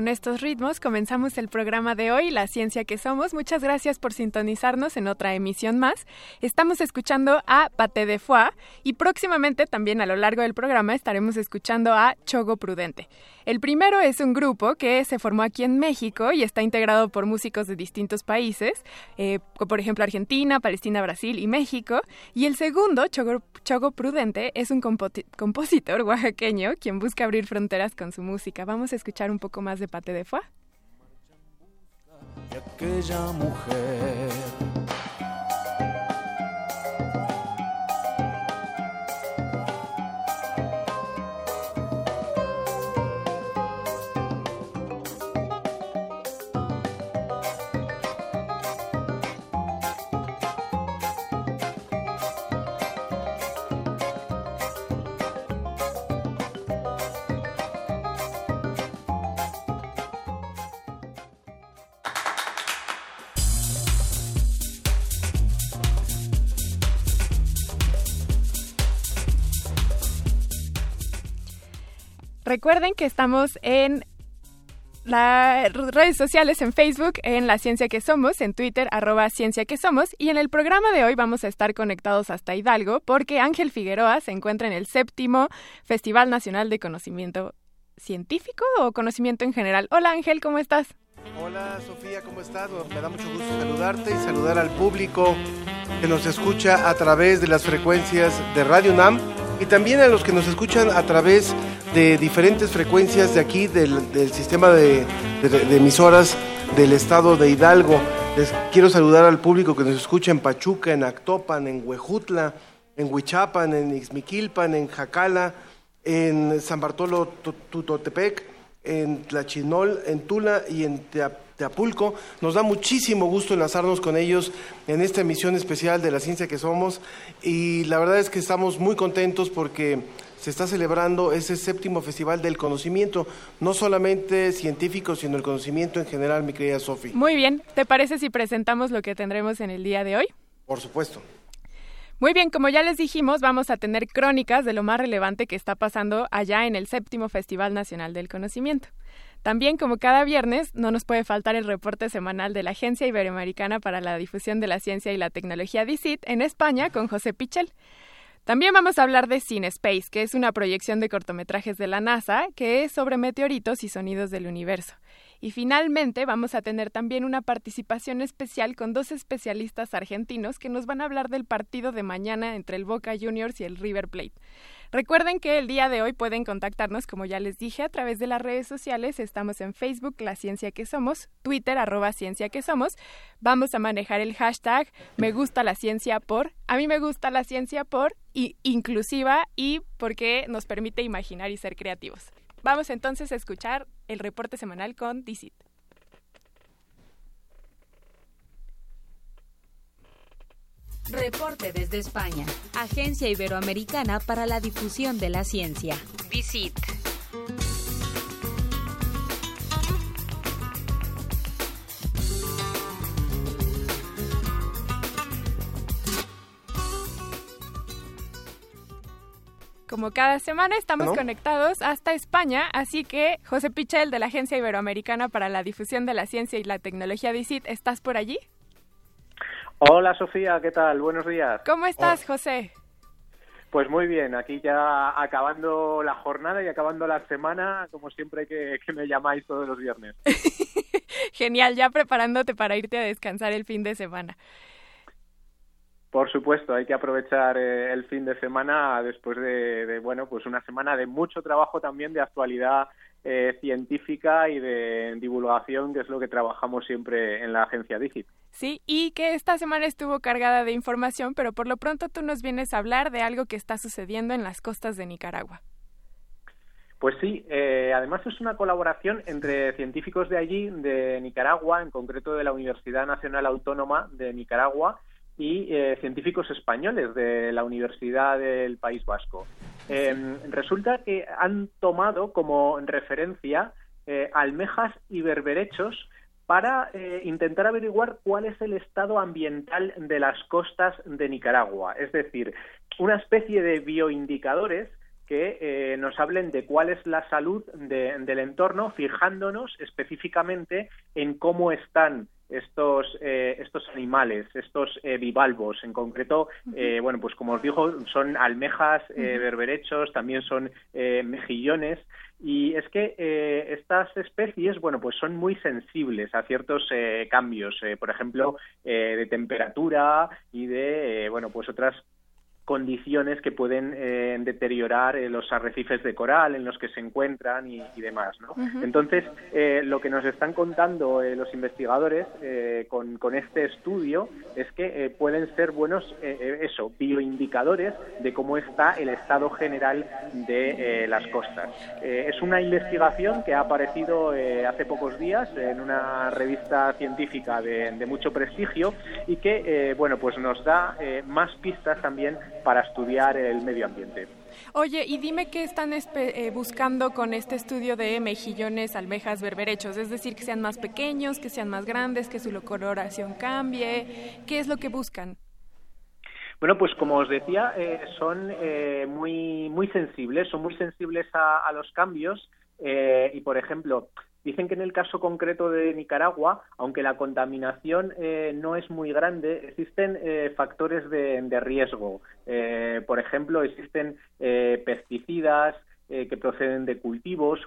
Con estos ritmos comenzamos el programa de hoy, La Ciencia que Somos. Muchas gracias por sintonizarnos en otra emisión más. Estamos escuchando a Pate de Foix y próximamente también a lo largo del programa estaremos escuchando a Chogo Prudente. El primero es un grupo que se formó aquí en México y está integrado por músicos de distintos países, eh, por ejemplo Argentina, Palestina, Brasil y México. Y el segundo, Chogo, Prudente, es un compo- compositor oaxaqueño quien busca abrir fronteras con su música. Vamos a escuchar un poco más de Pate de Foix. aquella mujer. Recuerden que estamos en las redes sociales, en Facebook, en La Ciencia que Somos, en Twitter, arroba Ciencia que Somos, y en el programa de hoy vamos a estar conectados hasta Hidalgo porque Ángel Figueroa se encuentra en el séptimo Festival Nacional de Conocimiento Científico o Conocimiento en general. Hola Ángel, ¿cómo estás? Hola Sofía, ¿cómo estás? Me da mucho gusto saludarte y saludar al público que nos escucha a través de las frecuencias de Radio NAM y también a los que nos escuchan a través de diferentes frecuencias de aquí del, del sistema de, emisoras del estado de Hidalgo. Les quiero saludar al público que nos escucha en Pachuca, en Actopan, en Huejutla, en Huichapan, en Ixmiquilpan, en Jacala, en San Bartolo Tu- Tutotepec, en Tlachinol, en Tula y en Tea- Teapulco. Nos da muchísimo gusto enlazarnos con ellos en esta emisión especial de la ciencia que somos y la verdad es que estamos muy contentos porque se está celebrando ese séptimo festival del conocimiento, no solamente científico, sino el conocimiento en general, mi querida Sofi. Muy bien, ¿te parece si presentamos lo que tendremos en el día de hoy? Por supuesto. Muy bien, como ya les dijimos, vamos a tener crónicas de lo más relevante que está pasando allá en el séptimo Festival Nacional del Conocimiento. También, como cada viernes, no nos puede faltar el reporte semanal de la Agencia Iberoamericana para la Difusión de la Ciencia y la Tecnología DICIT en España con José Pichel. También vamos a hablar de CineSpace, que es una proyección de cortometrajes de la NASA que es sobre meteoritos y sonidos del universo. Y finalmente vamos a tener también una participación especial con dos especialistas argentinos que nos van a hablar del partido de mañana entre el Boca Juniors y el River Plate. Recuerden que el día de hoy pueden contactarnos, como ya les dije, a través de las redes sociales. Estamos en Facebook, La Ciencia que Somos, Twitter, arroba Ciencia que Somos. Vamos a manejar el hashtag Me gusta la ciencia por, a mí me gusta la ciencia por, y inclusiva y porque nos permite imaginar y ser creativos. Vamos entonces a escuchar el reporte semanal con DICIT. Reporte desde España. Agencia Iberoamericana para la Difusión de la Ciencia. Visit. Como cada semana estamos ¿No? conectados hasta España, así que José Pichel de la Agencia Iberoamericana para la Difusión de la Ciencia y la Tecnología DICIT, ¿estás por allí? Hola Sofía, ¿qué tal? Buenos días. ¿Cómo estás, José? Pues muy bien, aquí ya acabando la jornada y acabando la semana, como siempre que, que me llamáis todos los viernes. Genial, ya preparándote para irte a descansar el fin de semana. Por supuesto, hay que aprovechar eh, el fin de semana después de, de, bueno, pues una semana de mucho trabajo también de actualidad eh, científica y de divulgación, que es lo que trabajamos siempre en la agencia Digit. Sí, y que esta semana estuvo cargada de información, pero por lo pronto tú nos vienes a hablar de algo que está sucediendo en las costas de Nicaragua. Pues sí, eh, además es una colaboración entre científicos de allí, de Nicaragua, en concreto de la Universidad Nacional Autónoma de Nicaragua, y eh, científicos españoles de la Universidad del País Vasco. Eh, resulta que han tomado como referencia eh, almejas y berberechos para eh, intentar averiguar cuál es el estado ambiental de las costas de Nicaragua, es decir, una especie de bioindicadores que eh, nos hablen de cuál es la salud de, del entorno, fijándonos específicamente en cómo están estos eh, estos animales, estos eh, bivalvos, en concreto, eh, bueno, pues como os digo, son almejas, eh, berberechos, también son eh, mejillones, y es que eh, estas especies, bueno, pues son muy sensibles a ciertos eh, cambios, por ejemplo, eh, de temperatura y de, bueno, pues otras condiciones que pueden eh, deteriorar eh, los arrecifes de coral en los que se encuentran y, y demás. ¿no? Entonces, eh, lo que nos están contando los investigadores con, con este estudio es que pueden ser buenos, eso, bioindicadores de cómo está el estado general de las costas. Es una investigación que ha aparecido hace pocos días en una revista científica de, de mucho prestigio y que, bueno, pues nos da más pistas también para estudiar el medio ambiente. Oye, y dime qué están eh, buscando con este estudio de mejillones, almejas, berberechos, es decir, que sean más pequeños, que sean más grandes, que su coloración cambie, ¿qué es lo que buscan? Bueno, pues como os decía, eh, son eh, muy, muy sensibles, son muy sensibles a, a los cambios eh, y, por ejemplo, dicen que en el caso concreto de Nicaragua, aunque la contaminación eh, no es muy grande, existen eh, factores de, de riesgo. Eh, por ejemplo, existen eh, pesticidas eh, que proceden de cultivos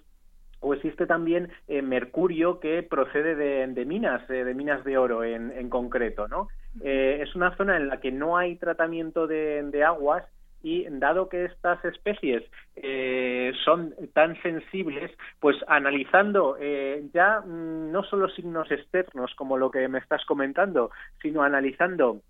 o existe también eh, mercurio que procede de, de minas, eh, de minas de oro en, en concreto, ¿no? Eh, es una zona en la que no hay tratamiento de, de aguas y dado que estas especies eh, son tan sensibles, pues analizando eh, ya mm, no solo signos externos como lo que me estás comentando, sino analizando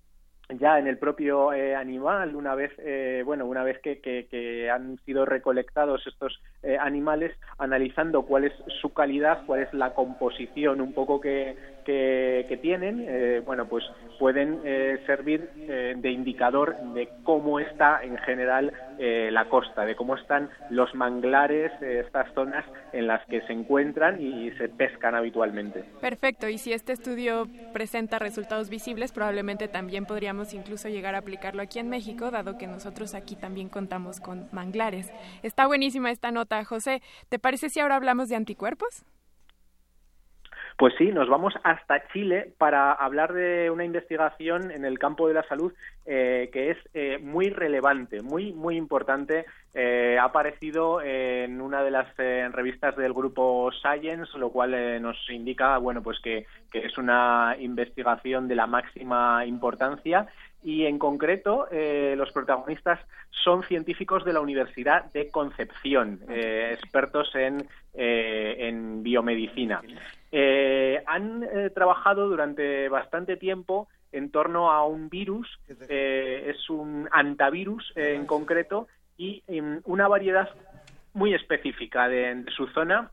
ya en el propio eh, animal una vez eh, bueno una vez que, que, que han sido recolectados estos eh, animales analizando cuál es su calidad cuál es la composición un poco que, que, tienen eh, bueno pues pueden eh, servir eh, de indicador de cómo está en general la costa de cómo están los manglares estas zonas en las que se encuentran y se pescan habitualmente Perfecto, y si este estudio presenta resultados visibles, probablemente también podríamos incluso llegar a aplicarlo aquí en México, dado que nosotros aquí también contamos con manglares. Está buenísima esta nota, José. ¿Te parece si ahora hablamos de anticuerpos? Pues sí, nos vamos hasta Chile para hablar de una investigación en el campo de la salud eh, que es eh, muy relevante, muy muy importante. Eh, ha aparecido en una de las eh, revistas del grupo Science, lo cual eh, nos indica, bueno, pues que, es una investigación de la máxima importancia y en concreto eh, los protagonistas son científicos de la Universidad de Concepción, eh, expertos en, eh, en biomedicina. Eh, han eh, trabajado durante bastante tiempo en torno a un virus, eh, es un antivirus eh, en concreto, y en una variedad muy específica de, de su zona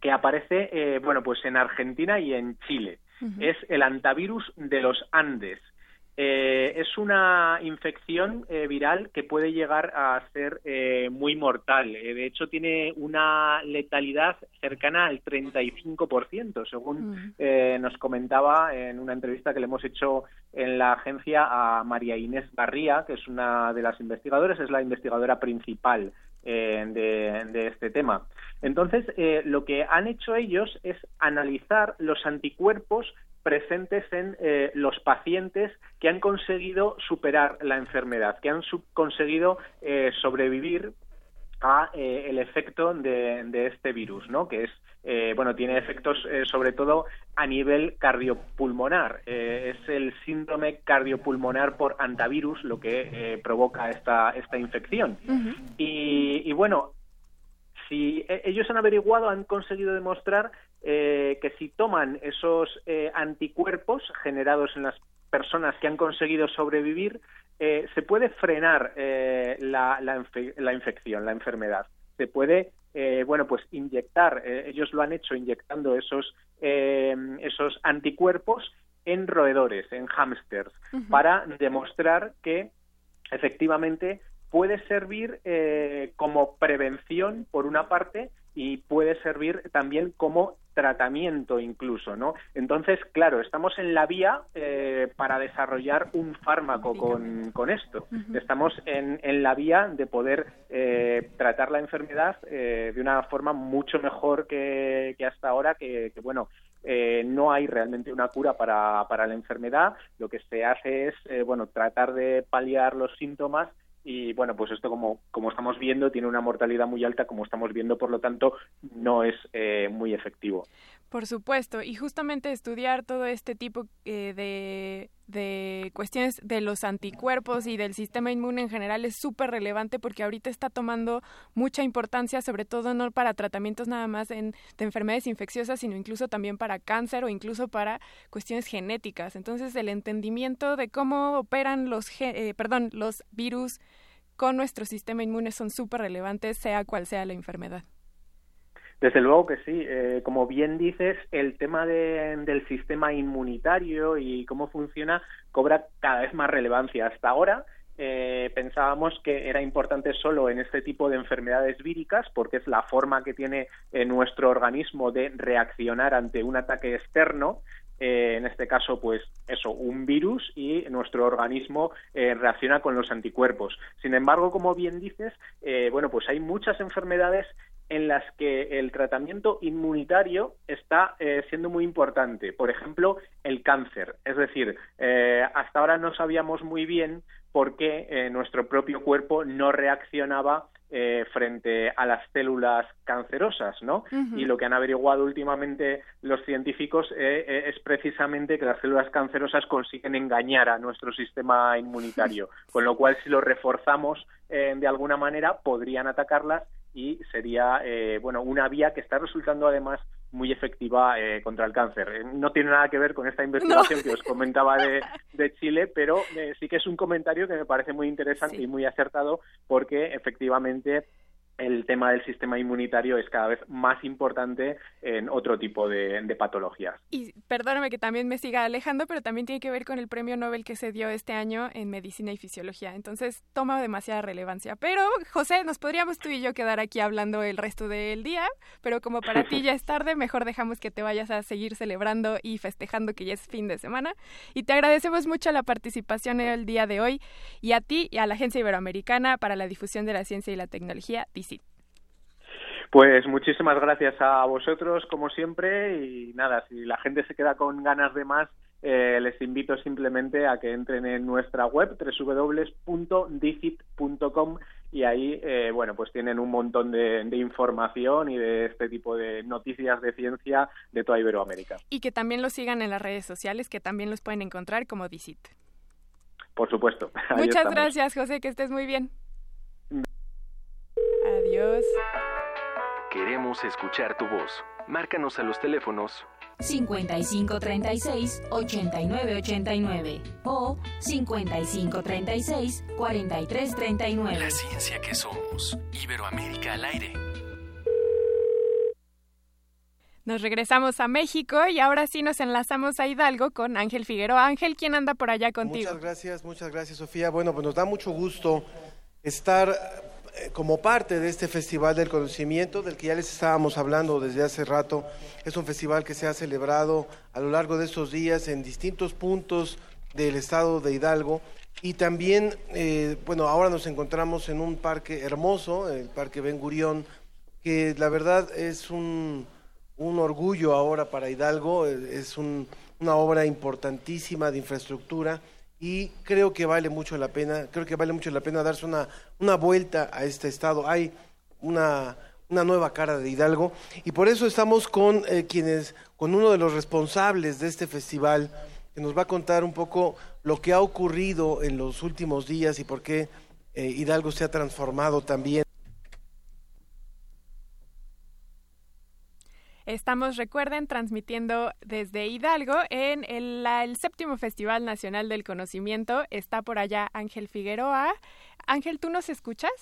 que aparece eh, bueno pues en Argentina y en Chile. Es el antivirus de los Andes. Eh, es una infección eh, viral que puede llegar a ser eh, muy mortal. Eh, de hecho, tiene una letalidad cercana al 35%, según eh, nos comentaba en una entrevista que le hemos hecho en la agencia a María Inés Barría, que es una de las investigadoras, es la investigadora principal de, de este tema. Entonces, eh, lo que han hecho ellos es analizar los anticuerpos presentes en eh, los pacientes que han conseguido superar la enfermedad, que han conseguido eh, sobrevivir a eh, el efecto de, de, este virus, ¿no? Que es eh, bueno tiene efectos eh, sobre todo a nivel cardiopulmonar. es el síndrome cardiopulmonar por antivirus lo que provoca esta esta infección. Uh -huh. y, y, bueno si ellos han averiguado han conseguido demostrar que si toman esos anticuerpos generados en las personas que han conseguido sobrevivir eh, se puede frenar eh, la, la, la, infección, la enfermedad. Se puede, eh, bueno, pues inyectar, ellos lo han hecho inyectando esos, esos anticuerpos en roedores, en hámsters, uh -huh. para demostrar que efectivamente puede servir como prevención, por una parte, y puede servir también como tratamiento incluso, ¿no? Entonces, claro, estamos en la vía eh, para desarrollar un fármaco con, con esto. Uh -huh. Estamos en, en, la vía de poder eh, tratar la enfermedad eh, de una forma mucho mejor que, que hasta ahora, que, que bueno, eh, no hay realmente una cura para, para, la enfermedad. Lo que se hace es, eh, bueno, tratar de paliar los síntomas y bueno, pues esto como, como estamos viendo tiene una mortalidad muy alta, como estamos viendo, por lo tanto, no es eh, muy efectivo. Por supuesto, y justamente estudiar todo este tipo eh, de, de cuestiones de los anticuerpos y del sistema inmune en general es súper relevante porque ahorita está tomando mucha importancia, sobre todo no para tratamientos nada más en, de enfermedades infecciosas, sino incluso también para cáncer o incluso para cuestiones genéticas. Entonces, el entendimiento de cómo operan los, eh, perdón, los virus con nuestro sistema inmune son súper relevantes, sea cual sea la enfermedad. Desde luego que sí. Eh, como bien dices, el tema de, del sistema inmunitario y cómo funciona cobra cada vez más relevancia. Hasta ahora eh, pensábamos que era importante solo en este tipo de enfermedades víricas porque es la forma que tiene eh, nuestro organismo de reaccionar ante un ataque externo eh, en este caso, pues eso, un virus y nuestro organismo eh, reacciona con los anticuerpos. Sin embargo, como bien dices, eh, bueno, pues hay muchas enfermedades en las que el tratamiento inmunitario está eh, siendo muy importante. Por ejemplo, el cáncer. Es decir, eh, hasta ahora no sabíamos muy bien por qué eh, nuestro propio cuerpo no reaccionaba eh, frente a las células cancerosas, ¿no? Uh -huh. Y lo que han averiguado últimamente los científicos eh, es precisamente que las células cancerosas consiguen engañar a nuestro sistema inmunitario, con lo cual si lo reforzamos de alguna manera podrían atacarlas y sería eh, bueno una vía que está resultando además muy efectiva eh, contra el cáncer. Eh, no tiene nada que ver con esta investigación no. que os comentaba de, de Chile, pero eh, sí que es un comentario que me parece muy interesante sí. y muy acertado porque efectivamente el tema del sistema inmunitario es cada vez más importante en otro tipo de, de, patologías. Y perdóname que también me siga alejando, pero también tiene que ver con el premio Nobel que se dio este año en Medicina y Fisiología. Entonces toma demasiada relevancia. Pero, José, nos podríamos tú y yo quedar aquí hablando el resto del día, pero como para ti ya es tarde, mejor dejamos que te vayas a seguir celebrando y festejando que ya es fin de semana. Y te agradecemos mucho la participación el día de hoy y a ti y a la Agencia Iberoamericana para la Difusión de la Ciencia y la Tecnología. Pues muchísimas gracias a vosotros, como siempre, y nada, si la gente se queda con ganas de más, eh, les invito simplemente a que entren en nuestra web www.dicit.com y ahí, eh, bueno, pues tienen un montón de, de, información y de este tipo de noticias de ciencia de toda Iberoamérica. Y que también los sigan en las redes sociales, que también los pueden encontrar como Dicit. Por supuesto. Muchas gracias, José, que estés muy bien. Adiós. Queremos escuchar tu voz. Márcanos a los teléfonos 5536-8989 o 5536-4339. La ciencia que somos. Iberoamérica al aire. Nos regresamos a México y ahora sí nos enlazamos a Hidalgo con Ángel Figueroa. Ángel, ¿quién anda por allá contigo? Muchas gracias, muchas gracias, Sofía. Bueno, pues nos da mucho gusto estar como parte de este Festival del Conocimiento, del que ya les estábamos hablando desde hace rato, es un festival que se ha celebrado a lo largo de estos días en distintos puntos del estado de Hidalgo. Y también, eh, bueno, ahora nos encontramos en un parque hermoso, el Parque Ben Gurión, que la verdad es un, un orgullo ahora para Hidalgo, eh, es un- una obra importantísima de infraestructura y creo que vale mucho la pena, creo que vale mucho la pena darse una, una vuelta a este estado. Hay una, una nueva cara de Hidalgo y por eso estamos con eh, quienes, con uno de los responsables de este festival que nos va a contar un poco lo que ha ocurrido en los últimos días y por qué eh, Hidalgo se ha transformado también. Estamos, recuerden, transmitiendo desde Hidalgo en el, la- el séptimo Festival Nacional del Conocimiento. Está por allá Ángel Figueroa. Ángel, ¿tú nos escuchas?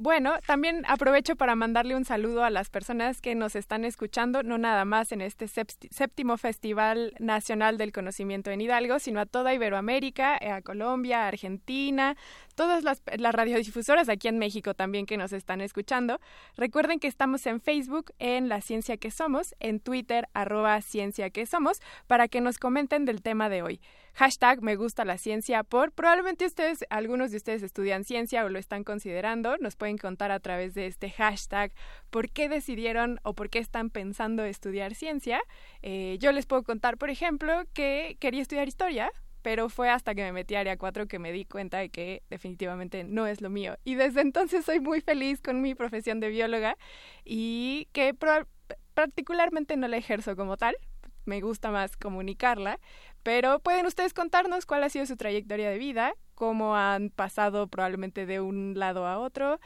Bueno, también aprovecho para mandarle un saludo a las personas que nos están escuchando, no nada más en este séptimo Festival Nacional del Conocimiento en Hidalgo, sino a toda Iberoamérica, eh, a Colombia, a Argentina, todas las, radiodifusoras aquí en México también que nos están escuchando. Recuerden que estamos en Facebook, en La Ciencia que Somos, en Twitter, arroba Ciencia que Somos, para que nos comenten del tema de hoy. Hashtag me gusta la ciencia por, probablemente ustedes, algunos de ustedes estudian ciencia o lo están considerando, nos pueden contar a través de este hashtag por qué decidieron o por qué están pensando estudiar ciencia. Eh, yo les puedo contar, por ejemplo, que quería estudiar historia, pero fue hasta que me metí a área 4 que me di cuenta de que definitivamente no es lo mío. Y desde entonces soy muy feliz con mi profesión de bióloga y que particularmente no la ejerzo como tal, me gusta más comunicarla, pero pueden ustedes contarnos cuál ha sido su trayectoria de vida, cómo han pasado probablemente de un lado a otro.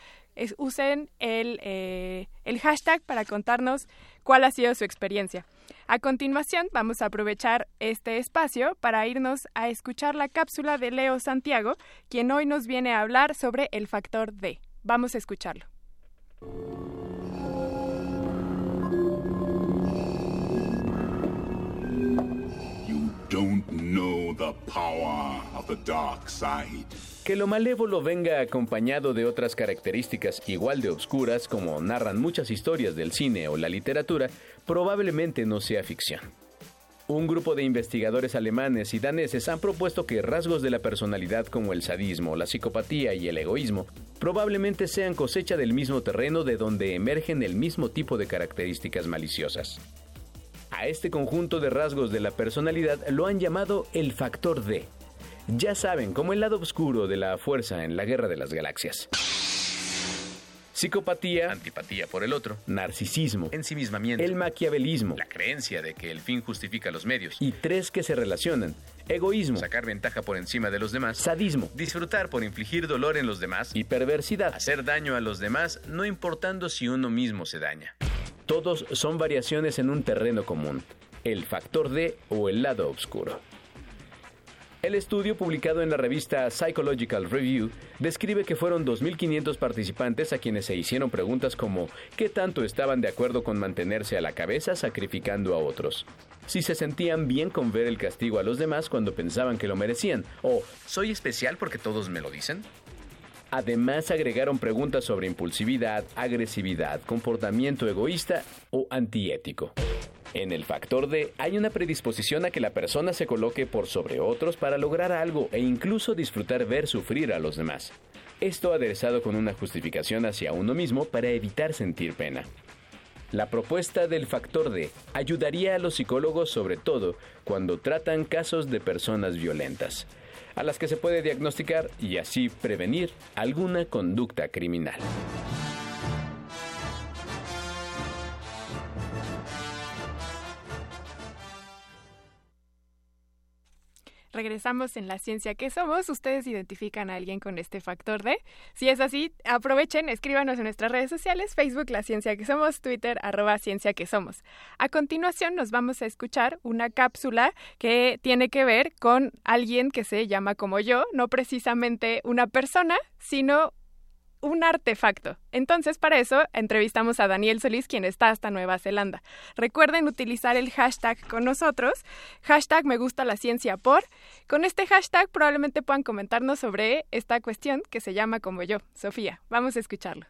Usen el, eh, el hashtag para contarnos cuál ha sido su experiencia. A continuación, vamos a aprovechar este espacio para irnos a escuchar la cápsula de Leo Santiago, quien hoy nos viene a hablar sobre el factor D. Vamos a escucharlo. Que lo malévolo venga acompañado de otras características igual de obscuras como narran muchas historias del cine o la literatura, probablemente no sea ficción. Un grupo de investigadores alemanes y daneses han propuesto que rasgos de la personalidad como el sadismo, la psicopatía y el egoísmo probablemente sean cosecha del mismo terreno de donde emergen el mismo tipo de características maliciosas. A este conjunto de rasgos de la personalidad lo han llamado el factor D. Ya saben, como el lado oscuro de la fuerza en la guerra de las galaxias. Psicopatía, antipatía por el otro, narcisismo, ensimismamiento, el maquiavelismo, la creencia de que el fin justifica los medios. Y tres que se relacionan. Egoísmo, sacar ventaja por encima de los demás, sadismo, disfrutar por infligir dolor en los demás. Y perversidad, hacer daño a los demás no importando si uno mismo se daña. Todos son variaciones en un terreno común, el factor D o el lado oscuro. El estudio publicado en la revista Psychological Review describe que fueron 2.500 participantes a quienes se hicieron preguntas como ¿qué tanto estaban de acuerdo con mantenerse a la cabeza sacrificando a otros? Si se sentían bien con ver el castigo a los demás cuando pensaban que lo merecían o ¿soy especial porque todos me lo dicen? Además agregaron preguntas sobre impulsividad, agresividad, comportamiento egoísta o antiético. En el factor D hay una predisposición a que la persona se coloque por sobre otros para lograr algo e incluso disfrutar ver sufrir a los demás. Esto aderezado con una justificación hacia uno mismo para evitar sentir pena. La propuesta del factor D ayudaría a los psicólogos sobre todo cuando tratan casos de personas violentas, a las que se puede diagnosticar y así prevenir alguna conducta criminal. Regresamos en la ciencia que somos. Ustedes identifican a alguien con este factor D. Si es así, aprovechen, escríbanos en nuestras redes sociales, Facebook La Ciencia que Somos, Twitter arroba Ciencia que Somos. A continuación nos vamos a escuchar una cápsula que tiene que ver con alguien que se llama como yo, no precisamente una persona, sino un artefacto. Entonces, para eso, entrevistamos a Daniel Solís, quien está hasta Nueva Zelanda. Recuerden utilizar el hashtag con nosotros, hashtag me gusta la ciencia por. Con este hashtag probablemente puedan comentarnos sobre esta cuestión que se llama como yo. Sofía, vamos a escucharlo.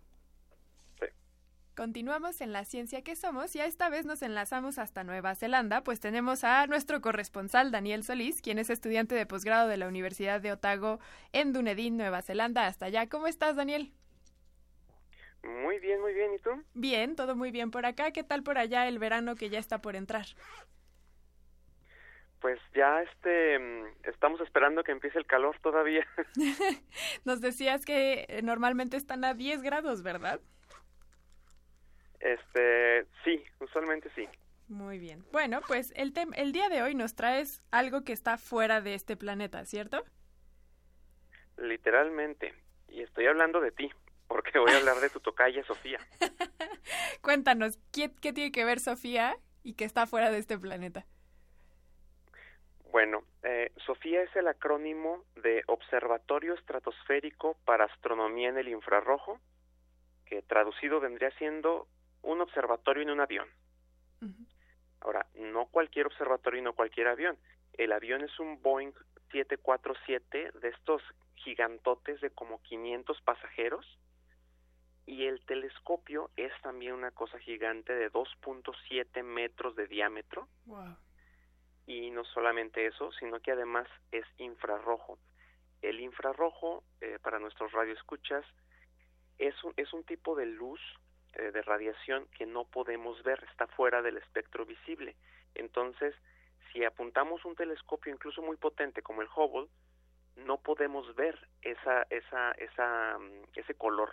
Continuamos en la ciencia que somos y a esta vez nos enlazamos hasta Nueva Zelanda, pues tenemos a nuestro corresponsal Daniel Solís, quien es estudiante de posgrado de la Universidad de Otago en Dunedin, Nueva Zelanda. Hasta allá, ¿cómo estás, Daniel? Muy bien, muy bien. ¿Y tú? Bien, todo muy bien por acá. ¿Qué tal por allá el verano que ya está por entrar? Pues ya este mm, estamos esperando que empiece el calor todavía. Nos decías que eh, normalmente están a 10 grados, ¿verdad? Este, sí, usualmente sí. Muy bien. Bueno, pues el, tem- el día de hoy nos traes algo que está fuera de este planeta, ¿cierto? Literalmente. Y estoy hablando de ti, porque voy a hablar de tu tocaya Sofía. Cuéntanos, ¿qué, qué tiene que ver Sofía y que está fuera de este planeta? Bueno, eh, Sofía es el acrónimo de Observatorio Estratosférico para Astronomía en el Infrarrojo, que traducido vendría siendo un observatorio en un avión. Ahora, no cualquier observatorio y no cualquier avión. El avión es un Boeing 747 de estos gigantotes de como 500 pasajeros y el telescopio es también una cosa gigante de 2.7 metros de diámetro Wow. y no solamente eso, sino que además es infrarrojo. El infrarrojo, eh, para nuestros radioescuchas, es un, es un tipo de luz eh, de radiación que no podemos ver, está fuera del espectro visible. Entonces, si apuntamos un telescopio incluso muy potente como el Hubble, no podemos ver esa, esa, esa, mm, ese color.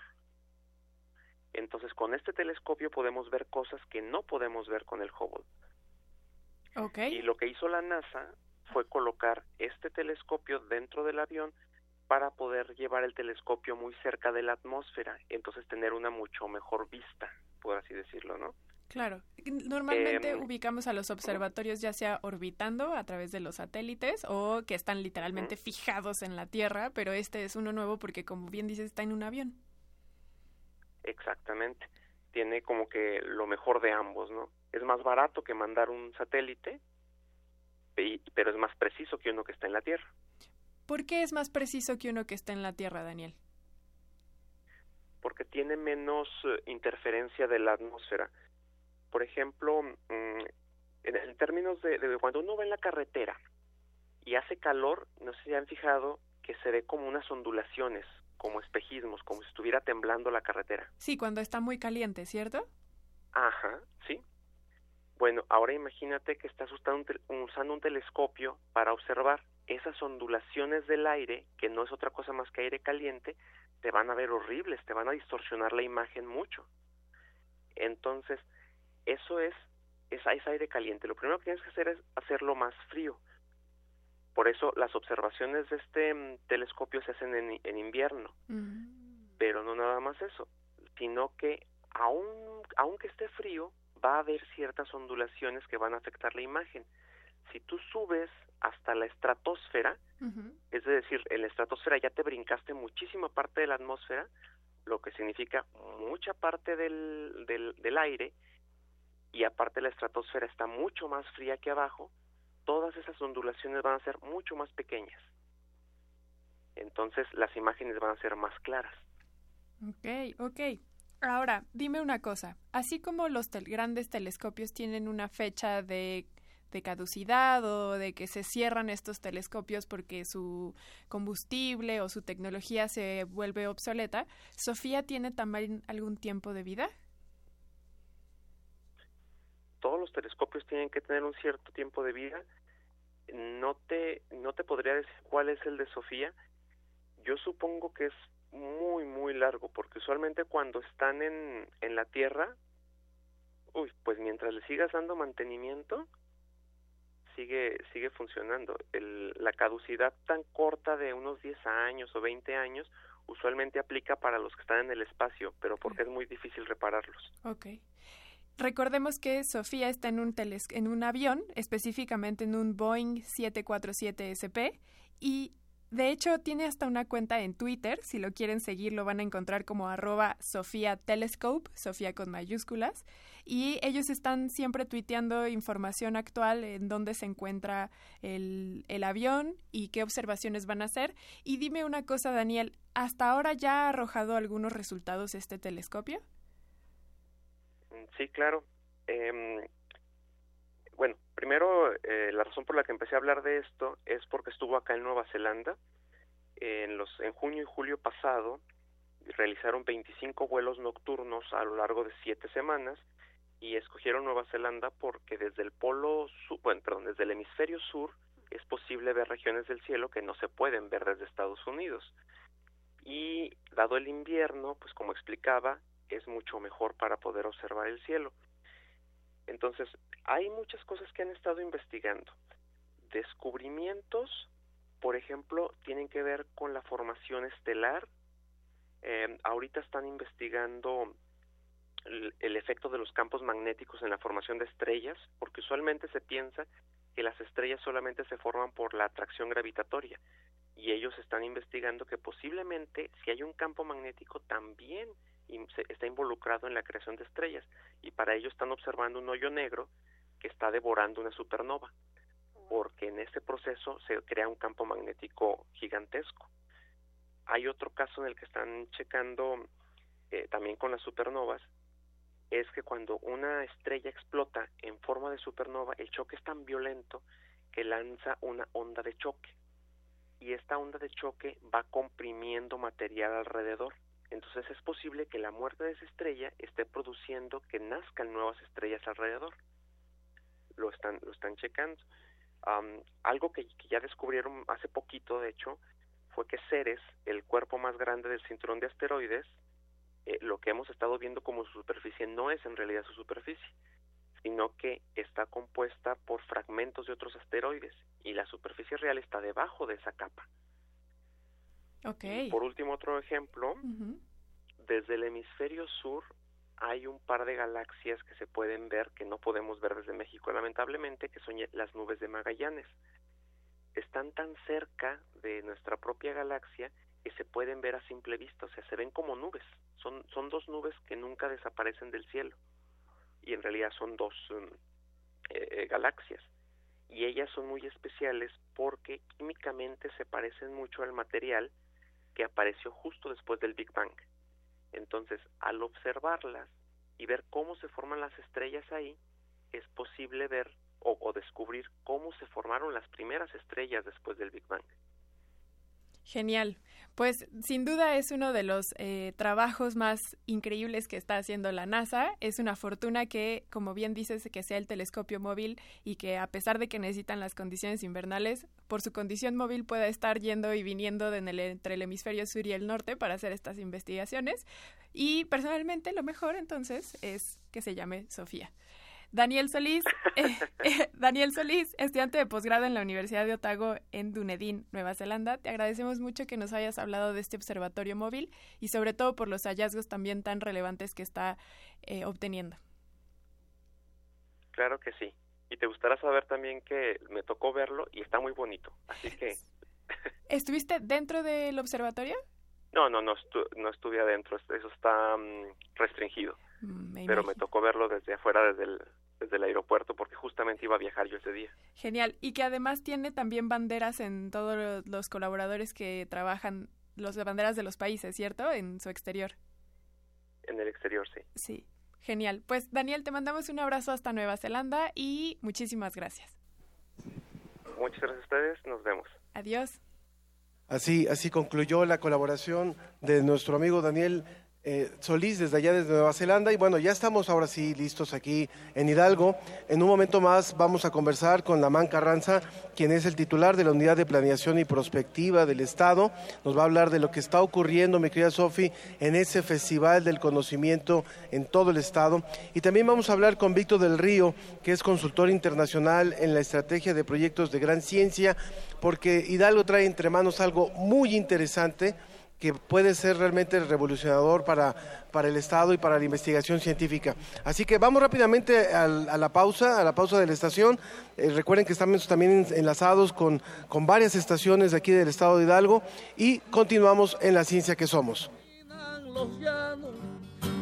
Entonces, con este telescopio podemos ver cosas que no podemos ver con el Hubble. Ok. Y lo que hizo la NASA fue colocar este telescopio dentro del avión para poder llevar el telescopio muy cerca de la atmósfera, entonces tener una mucho mejor vista, por así decirlo, ¿no? Claro. Normalmente Em, ubicamos a los observatorios ya sea orbitando a través de los satélites o que están literalmente fijados en la Tierra, pero este es uno nuevo porque, como bien dices, está en un avión. Exactamente. Tiene como que lo mejor de ambos, ¿no? Es más barato que mandar un satélite, pero es más preciso que uno que está en la Tierra. ¿Por qué es más preciso que uno que está en la Tierra, Daniel? porque tiene menos eh, interferencia de la atmósfera. Por ejemplo, mm, en, en términos de, de cuando uno va en la carretera y hace calor, no sé si han fijado que se ve como unas ondulaciones, como espejismos, como si estuviera temblando la carretera. Sí, cuando está muy caliente, ¿cierto? Ajá, sí. Bueno, ahora imagínate que estás usando un, telescopio para observar esas ondulaciones del aire, que no es otra cosa más que aire caliente, te van a ver horribles, te van a distorsionar la imagen mucho. Entonces, eso es, es, es aire caliente. Lo primero que tienes que hacer es hacerlo más frío. Por eso las observaciones de este mm, telescopio se hacen en, en invierno. Pero no nada más eso, sino que aun, aunque esté frío, va a haber ciertas ondulaciones que van a afectar la imagen. Si tú subes hasta la estratosfera, es decir, en la estratosfera ya te brincaste muchísima parte de la atmósfera, lo que significa mucha parte del, del, del aire, y aparte la estratosfera está mucho más fría que abajo, todas esas ondulaciones van a ser mucho más pequeñas. Entonces las imágenes van a ser más claras. Ok, ok. Ahora, dime una cosa. Así como los tel- grandes telescopios tienen una fecha de, de caducidad o de que se cierran estos telescopios porque su combustible o su tecnología se vuelve obsoleta, ¿Sofía tiene también algún tiempo de vida? todos los telescopios tienen que tener un cierto tiempo de vida. No te, no te podría decir cuál es el de Sofía. Yo supongo que es muy, muy largo, porque usualmente cuando están en, en la Tierra, uy, pues mientras le sigas dando mantenimiento, sigue, sigue funcionando. El, la caducidad tan corta de unos 10 años o 20 años usualmente aplica para los que están en el espacio, pero porque es muy difícil repararlos. Ok. Recordemos que Sofía está en un, teles en un avión, específicamente en un Boeing 747 SP, y de hecho tiene hasta una cuenta en Twitter, si lo quieren seguir lo van a encontrar como arroba Sofía Telescope, Sofía con mayúsculas, y ellos están siempre tuiteando información actual en dónde se encuentra el, el avión y qué observaciones van a hacer. Y dime una cosa, Daniel, ¿hasta ahora ya ha arrojado algunos resultados este telescopio? Sí, claro. Eh, bueno, primero, eh, la razón por la que empecé a hablar de esto es porque estuvo acá en Nueva Zelanda. En, los, en junio y julio pasado realizaron 25 vuelos nocturnos a lo largo de siete semanas y escogieron Nueva Zelanda porque desde el polo sur, bueno, perdón, desde el hemisferio sur es posible ver regiones del cielo que no se pueden ver desde Estados Unidos. Y dado el invierno, pues como explicaba, es mucho mejor para poder observar el cielo. Entonces, hay muchas cosas que han estado investigando. Descubrimientos, por ejemplo, tienen que ver con la formación estelar. Eh, ahorita están investigando el, el, efecto de los campos magnéticos en la formación de estrellas, porque usualmente se piensa que las estrellas solamente se forman por la atracción gravitatoria y ellos están investigando que posiblemente si hay un campo magnético también está involucrado en la creación de estrellas y para ello están observando un hoyo negro que está devorando una supernova porque en ese proceso se crea un campo magnético gigantesco. Hay otro caso en el que están checando eh, también con las supernovas es que cuando una estrella explota en forma de supernova, el choque es tan violento que lanza una onda de choque. Y esta onda de choque va comprimiendo material alrededor. Entonces es posible que la muerte de esa estrella esté produciendo que nazcan nuevas estrellas alrededor. Lo están, lo están checando. algo que, que ya descubrieron hace poquito, de hecho, fue que Ceres, el cuerpo más grande del cinturón de asteroides, eh, lo que hemos estado viendo como su superficie no es en realidad su superficie, sino que está compuesta por fragmentos de otros asteroides y la superficie real está debajo de esa capa. Okay. Por último, otro ejemplo, desde el hemisferio sur hay un par de galaxias que se pueden ver, que no podemos ver desde México lamentablemente, que son las nubes de Magallanes. Están tan cerca de nuestra propia galaxia que se pueden ver a simple vista, o sea, se ven como nubes. Son, son dos nubes que nunca desaparecen del cielo y en realidad son dos um, eh, eh, galaxias. Y ellas son muy especiales porque químicamente se parecen mucho al material que apareció justo después del Big Bang. Entonces, al observarlas y ver cómo se forman las estrellas ahí, es posible ver o, o descubrir cómo se formaron las primeras estrellas después del Big Bang. Genial. Pues sin duda es uno de los eh, trabajos más increíbles que está haciendo la NASA. Es una fortuna que, como bien dices, que sea el telescopio móvil y que a pesar de que necesitan las condiciones invernales, por su condición móvil pueda estar yendo y viniendo entre el hemisferio sur y el norte para hacer estas investigaciones. Y personalmente lo mejor entonces es que se llame Sofía. Daniel Solís, eh, eh, Daniel Solís, estudiante de posgrado en la Universidad de Otago en Dunedin, Nueva Zelanda. Te agradecemos mucho que nos hayas hablado de este observatorio móvil y sobre todo por los hallazgos también tan relevantes que está eh, obteniendo. Claro que sí. Y te gustará saber también que me tocó verlo y está muy bonito. Así que... ¿Estuviste dentro del observatorio? No, no, no, no estuve adentro. Eso está mm, restringido. Mm, pero me tocó verlo desde afuera, desde el, desde el aeropuerto, porque justamente iba a viajar yo ese día. Genial. Y que además tiene también banderas en todos los colaboradores que trabajan, las banderas de los países, ¿cierto? En su exterior. En el exterior, sí. Sí. Genial. Pues Daniel, te mandamos un abrazo hasta Nueva Zelanda y muchísimas gracias. Muchas gracias a ustedes. Nos vemos. Adiós. Así, así concluyó la colaboración de nuestro amigo Daniel eh, Solís desde allá desde Nueva Zelanda y bueno, ya estamos ahora sí listos aquí en Hidalgo. En un momento más vamos a conversar con Lamán Carranza, quien es el titular de la Unidad de Planeación y Prospectiva del Estado. Nos va a hablar de lo que está ocurriendo, mi querida Sofi, en ese Festival del Conocimiento en todo el Estado. Y también vamos a hablar con Víctor del Río, que es consultor internacional en la estrategia de proyectos de gran ciencia, porque Hidalgo trae entre manos algo muy interesante que puede ser realmente revolucionador para, para el Estado y para la investigación científica. Así que vamos rápidamente a, la pausa, a la pausa de la estación. Eh, recuerden que estamos también enlazados con, con varias estaciones de aquí del Estado de Hidalgo y continuamos en la ciencia que somos.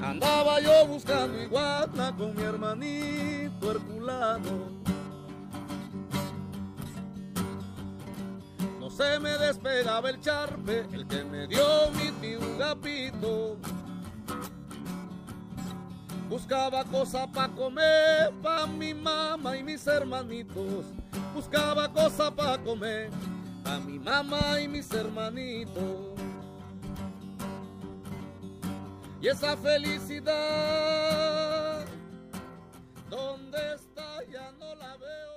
Andaba yo buscando iguana con mi hermanito Herculano se me despegaba el charpe, el que me dio mi tío Gapito. Buscaba cosa pa' comer, pa' mi mamá y mis hermanitos. Buscaba cosa pa' comer, pa' mi mamá y mis hermanitos. y esa felicidad. ¿Dónde está? Ya no la veo.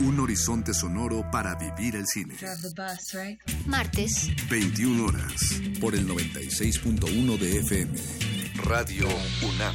Un horizonte sonoro para vivir el cine. Martes. 21 horas. Por el 96.1 de FM. Radio UNAM.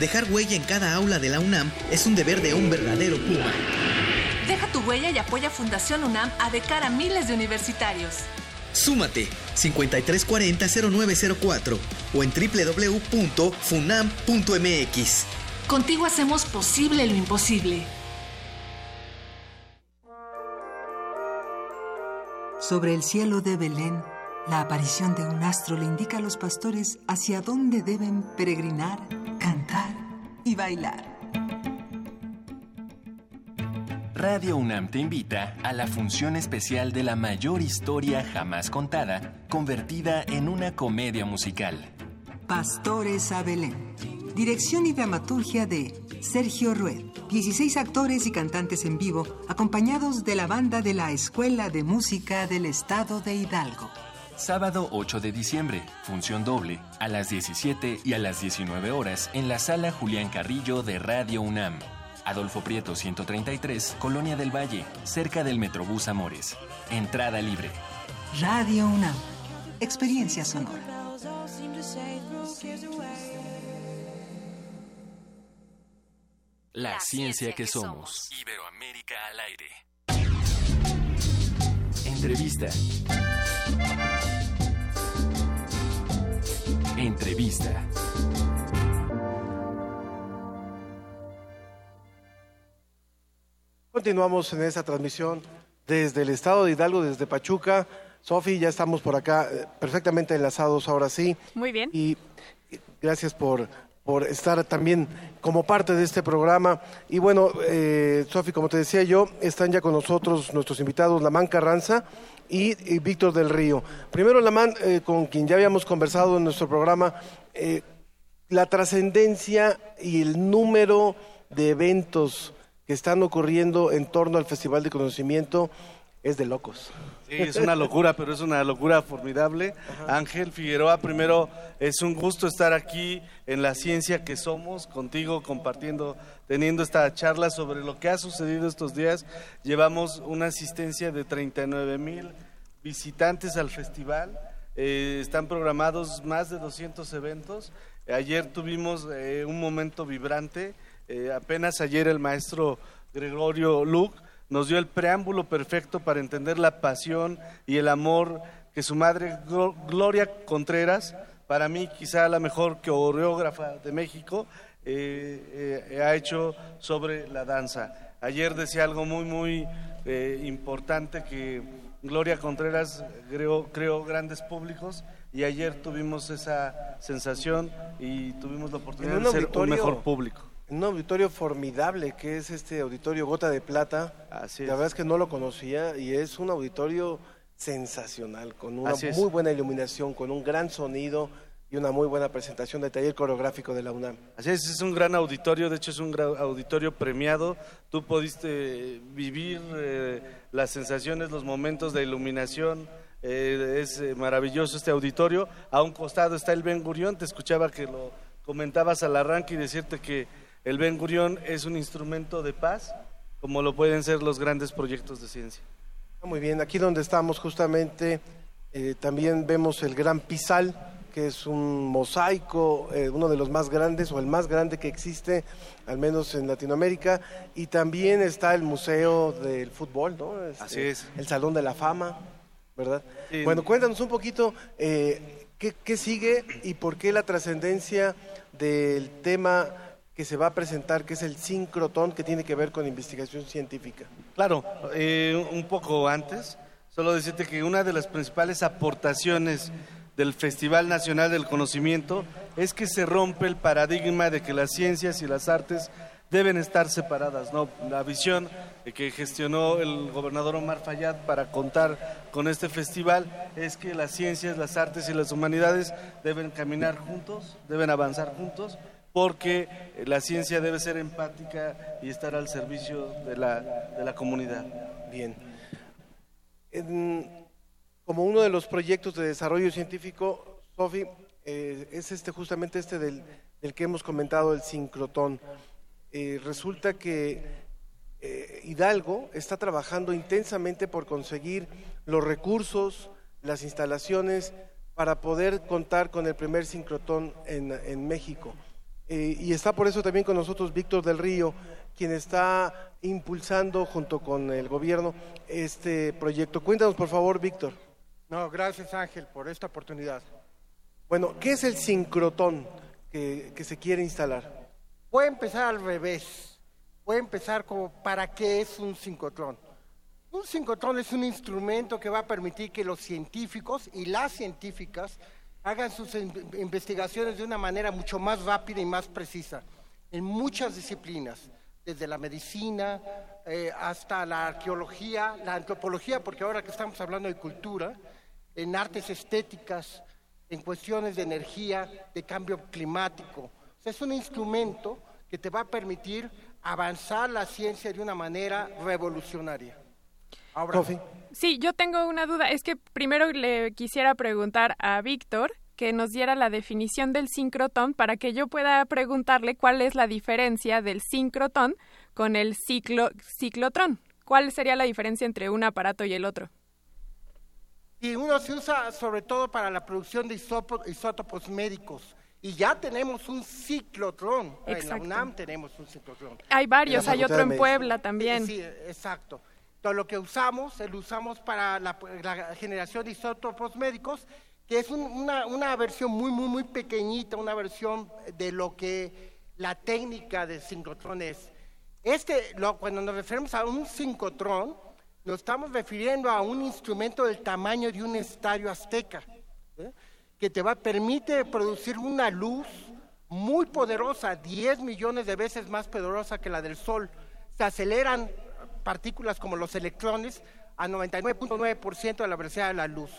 Dejar huella en cada aula de la UNAM es un deber de un verdadero Puma. Deja tu huella y apoya Fundación UNAM a de cara a miles de universitarios. Súmate 5340-0904 o en www.funam.mx. Contigo hacemos posible lo imposible. Sobre el cielo de Belén, la aparición de un astro le indica a los pastores hacia dónde deben peregrinar, y bailar. Radio UNAM te invita a la función especial de la mayor historia jamás contada, convertida en una comedia musical. Pastores a Belén. Dirección y dramaturgia de Sergio Rued. 16 actores y cantantes en vivo, acompañados de la banda de la Escuela de Música del Estado de Hidalgo. Sábado 8 de diciembre, función doble, a las 17 y a las 19 horas en la sala Julián Carrillo de Radio UNAM. Adolfo Prieto 133, Colonia del Valle, cerca del Metrobús Amores. Entrada libre. Radio UNAM. Experiencia sonora. La, ciencia, que, somos. Iberoamérica al aire. Entrevista. Entrevista. Continuamos en esta transmisión desde el estado de Hidalgo, desde Pachuca. Sofi, ya estamos por acá eh, perfectamente enlazados ahora sí. Muy bien. Y gracias por, por estar también como parte de este programa. Y bueno, eh, Sofi, como te decía yo, están ya con nosotros nuestros invitados, Lamán Carranza y, Víctor del Río. Primero, Lamán, eh, con quien ya habíamos conversado en nuestro programa, eh, la trascendencia y el número de eventos que están ocurriendo en torno al Festival de Conocimiento es de locos. Sí, es una locura, pero es una locura formidable. Ángel Figueroa, primero es un gusto estar aquí en la ciencia que somos, contigo compartiendo, teniendo esta charla sobre lo que ha sucedido estos días. Llevamos una asistencia de 39 mil visitantes al festival. Eh, están programados más de 200 eventos. Ayer tuvimos eh, un momento vibrante. Eh, apenas ayer el maestro Gregorio Luc nos dio el preámbulo perfecto para entender la pasión y el amor que su madre Glo- Gloria Contreras, para mí quizá la mejor coreógrafa de México, eh, eh, ha hecho sobre la danza. Ayer decía algo muy, muy eh, importante que Gloria Contreras creó, creó grandes públicos y ayer tuvimos esa sensación y tuvimos la oportunidad de ser un mejor público. En un auditorio formidable que es este auditorio Gota de Plata. Así La es. verdad es que no lo conocía y es un auditorio sensacional, con una muy buena iluminación, con un gran sonido y una muy buena presentación de taller coreográfico de la UNAM. Así es, es un gran auditorio, de hecho es un gran auditorio premiado. Tú pudiste vivir eh, las sensaciones, los momentos de iluminación. eh, es eh, maravilloso este auditorio. A un costado está el Ben Gurión. Te escuchaba que lo comentabas al arranque y decirte que el Ben Gurión es un instrumento de paz, como lo pueden ser los grandes proyectos de ciencia. Muy bien, aquí donde estamos justamente Eh, también vemos el Gran Pisal, que es un mosaico, eh, uno de los más grandes o el más grande que existe, al menos en Latinoamérica. Y también está el Museo del Fútbol, ¿no? Este, Así es. El Salón de la Fama, ¿verdad? Sí. Bueno, cuéntanos un poquito eh, ¿qué, qué sigue y por qué la trascendencia del tema que se va a presentar, que es el sincrotón, que tiene que ver con investigación científica. Claro, eh, un poco antes, solo decirte que una de las principales aportaciones del Festival Nacional del Conocimiento es que se rompe el paradigma de que las ciencias y las artes deben estar separadas, ¿no? La visión que gestionó el gobernador Omar Fayad para contar con este festival es que las ciencias, las artes y las humanidades deben caminar juntos, deben avanzar juntos, porque la ciencia debe ser empática y estar al servicio de la, de la comunidad. Bien. En- como uno de los proyectos de desarrollo científico, Sofi, eh, es este justamente este del, del que hemos comentado, el sincrotón. Eh, resulta que eh, Hidalgo está trabajando intensamente por conseguir los recursos, las instalaciones para poder contar con el primer sincrotón en, en México. Eh, y está por eso también con nosotros Víctor del Río, quien está impulsando junto con el gobierno este proyecto. Cuéntanos, por favor, Víctor. No, gracias Ángel por esta oportunidad. Bueno, ¿qué es el sincrotón que, que se quiere instalar? Voy a empezar al revés. Voy a empezar como para qué es un sincrotrón. Un sincrotrón es un instrumento que va a permitir que los científicos y las científicas hagan sus in- investigaciones de una manera mucho más rápida y más precisa en muchas disciplinas, desde la medicina eh, hasta la arqueología, la antropología, porque ahora que estamos hablando de cultura, en artes estéticas, en cuestiones de energía, de cambio climático. Es un instrumento que te va a permitir avanzar la ciencia de una manera revolucionaria. Ahora, Sí, yo tengo una duda. Es que primero le quisiera preguntar a Víctor que nos diera la definición del sincrotón para que yo pueda preguntarle cuál es la diferencia del sincrotón con el ciclo, ciclotrón. ¿Cuál sería la diferencia entre un aparato y el otro? Y uno se usa sobre todo para la producción de isótopos médicos. Y ya tenemos un ciclotrón. En la Exacto. UNAM tenemos un ciclotrón. Hay varios, hay otro en Puebla también. Sí, exacto. Todo lo que usamos, lo usamos para la, la generación de isótopos médicos, que es un- una, una versión muy, muy, muy pequeñita, una versión de lo que la técnica de sincrotrón es. Este, lo- cuando nos referimos a un sincrotrón, nos estamos refiriendo a un instrumento del tamaño de un estadio azteca, ¿eh? que te va, permite producir una luz muy poderosa, 10 millones de veces más poderosa que la del Sol. Se aceleran partículas como los electrones a 99.9% de la velocidad de la luz.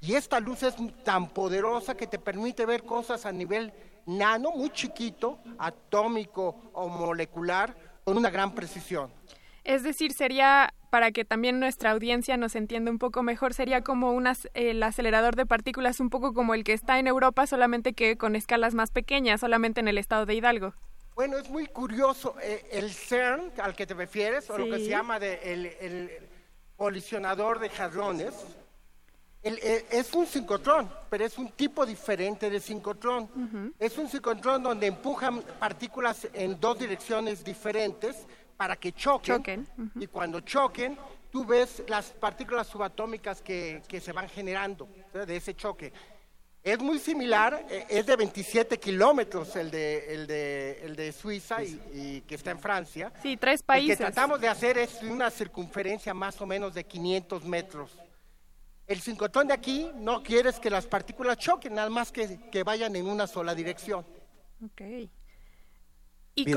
Y esta luz es tan poderosa que te permite ver cosas a nivel nano, muy chiquito, atómico o molecular, con una gran precisión. Es decir, sería, para que también nuestra audiencia nos entienda un poco mejor, sería como un ac- el acelerador de partículas un poco como el que está en Europa, solamente que con escalas más pequeñas, solamente en el estado de Hidalgo. Bueno, es muy curioso. eh, el CERN, al que te refieres, o lo que se llama de el, el colisionador de hadrones, el- el- es un sincrotrón, pero es un tipo diferente de sincrotrón. Es un sincrotrón donde empujan partículas en dos direcciones diferentes para que choquen. Choquen, Y cuando choquen, tú ves las partículas subatómicas que, que se van generando de ese choque. Es muy similar, eh, es de 27 kilómetros el de, el de, el de Suiza y, y que está en Francia. Sí, tres países. que tratamos de hacer es una circunferencia más o menos de 500 metros. El sincrotrón de aquí no quieres que las partículas choquen, nada más que, que vayan en una sola dirección. Ok. Y,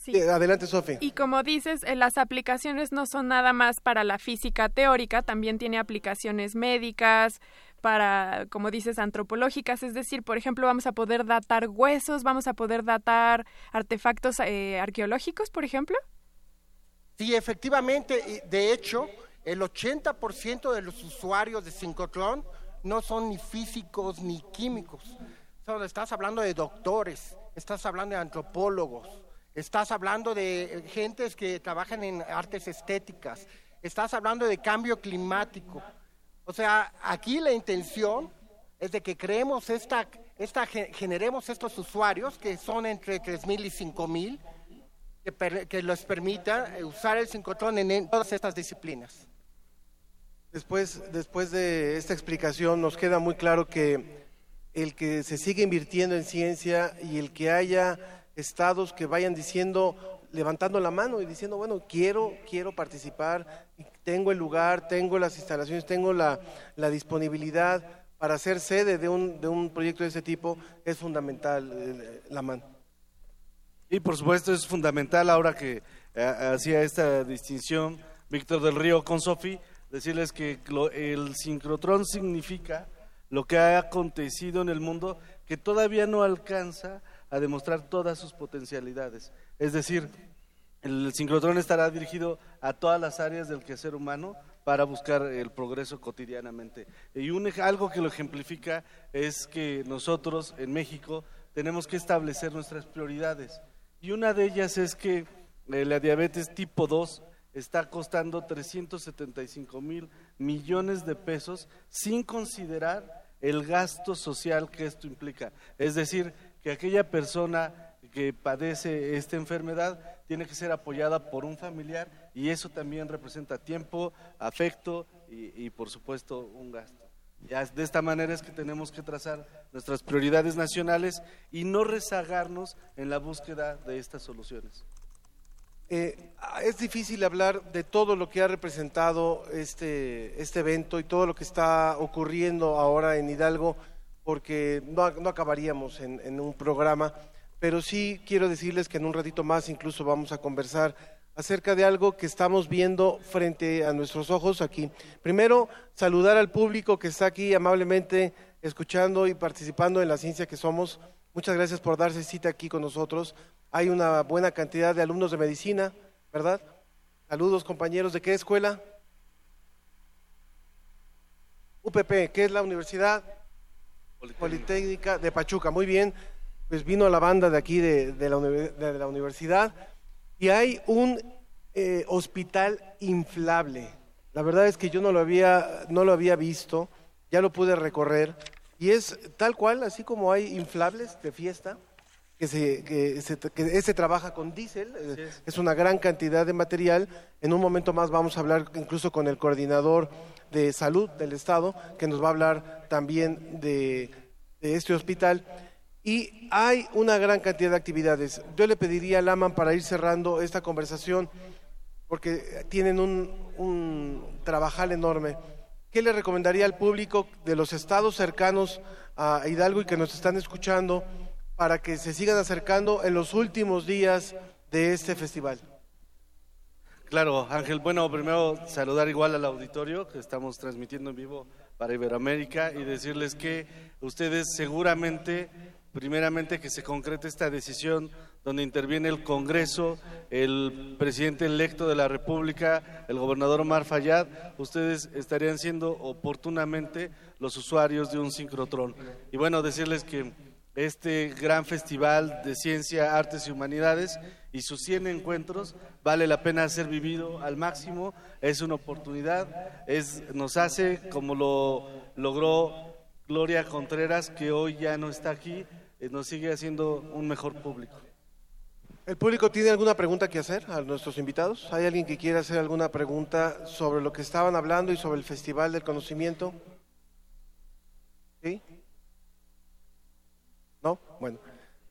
Sí. Eh, adelante, Sofi. y como dices, eh, las aplicaciones no son nada más para la física teórica, también tiene aplicaciones médicas, para, como dices, antropológicas, es decir, por ejemplo, vamos a poder datar huesos, vamos a poder datar artefactos eh, arqueológicos, por ejemplo. Sí, efectivamente, de hecho, el 80% de los usuarios de sincrotrón no son ni físicos ni químicos. Solo estás hablando de doctores, estás hablando de antropólogos, estás hablando de eh, gentes que trabajan en artes estéticas, estás hablando de cambio climático. O sea, aquí la intención es de que creemos esta, esta generemos estos usuarios que son entre 3.000 y 5.000 que, que les permita usar el sincrotrón en todas estas disciplinas. Después, después de esta explicación nos queda muy claro que el que se siga invirtiendo en ciencia y el que haya estados que vayan diciendo, levantando la mano y diciendo, bueno, quiero, quiero participar, tengo el lugar, tengo las instalaciones, tengo la, disponibilidad para ser sede de un, de un proyecto de ese tipo, es fundamental eh, la mano. Y por supuesto es fundamental ahora que eh, hacía esta distinción Víctor del Río con Sofi, decirles que el sincrotrón significa lo que ha acontecido en el mundo que todavía no alcanza a demostrar todas sus potencialidades. Es decir, el sincrotrón estará dirigido a todas las áreas del quehacer humano para buscar el progreso cotidianamente. Y un, algo que lo ejemplifica es que nosotros en México tenemos que establecer nuestras prioridades. Y una de ellas es que eh, la diabetes tipo 2 está costando 375 mil millones de pesos sin considerar el gasto social que esto implica. Es decir, que aquella persona que padece esta enfermedad tiene que ser apoyada por un familiar y eso también representa tiempo, afecto y, por supuesto un gasto. De esta manera es que tenemos que trazar nuestras prioridades nacionales y no rezagarnos en la búsqueda de estas soluciones. Eh, es difícil hablar de todo lo que ha representado este, este evento y todo lo que está ocurriendo ahora en Hidalgo, porque no, acabaríamos en, en, un programa, pero sí quiero decirles que en un ratito más incluso vamos a conversar acerca de algo que estamos viendo frente a nuestros ojos aquí. Primero, saludar al público que está aquí amablemente escuchando y participando en la ciencia que somos. Muchas gracias por darse cita aquí con nosotros. Hay una buena cantidad de alumnos de medicina, ¿verdad? Saludos compañeros, ¿de qué escuela? UPP, ¿qué es la universidad? Politécnica, de Pachuca, muy bien. Pues vino la banda de aquí de, la, universidad y hay un eh, hospital inflable. La verdad es que yo no lo había, no lo había visto, ya lo pude recorrer y es tal cual, así como hay inflables de fiesta que se, que se, que se trabaja con diésel, eh, es. una gran cantidad de material. En un momento más vamos a hablar incluso con el coordinador de salud del Estado, que nos va a hablar también de, este hospital. Y hay una gran cantidad de actividades. Yo le pediría a Laman para ir cerrando esta conversación, porque tienen un, un trabajal enorme. ¿Qué le recomendaría al público de los estados cercanos a Hidalgo y que nos están escuchando? para que se sigan acercando en los últimos días de este festival. Claro, Ángel, bueno, primero saludar igual al auditorio que estamos transmitiendo en vivo para Iberoamérica y decirles que ustedes seguramente, primeramente que se concrete esta decisión donde interviene el Congreso, el presidente electo de la República, el gobernador Omar Fayad, ustedes estarían siendo oportunamente los usuarios de un sincrotrón. Y bueno, decirles que este gran festival de ciencia, artes y humanidades y sus 100 encuentros vale la pena ser vivido al máximo, es una oportunidad, es, nos hace como lo logró Gloria Contreras, que hoy ya no está aquí, nos sigue haciendo un mejor público. ¿El público tiene alguna pregunta que hacer a nuestros invitados? ¿Hay alguien que quiera hacer alguna pregunta sobre lo que estaban hablando y sobre el Festival del Conocimiento? ¿Sí? ¿No? Bueno,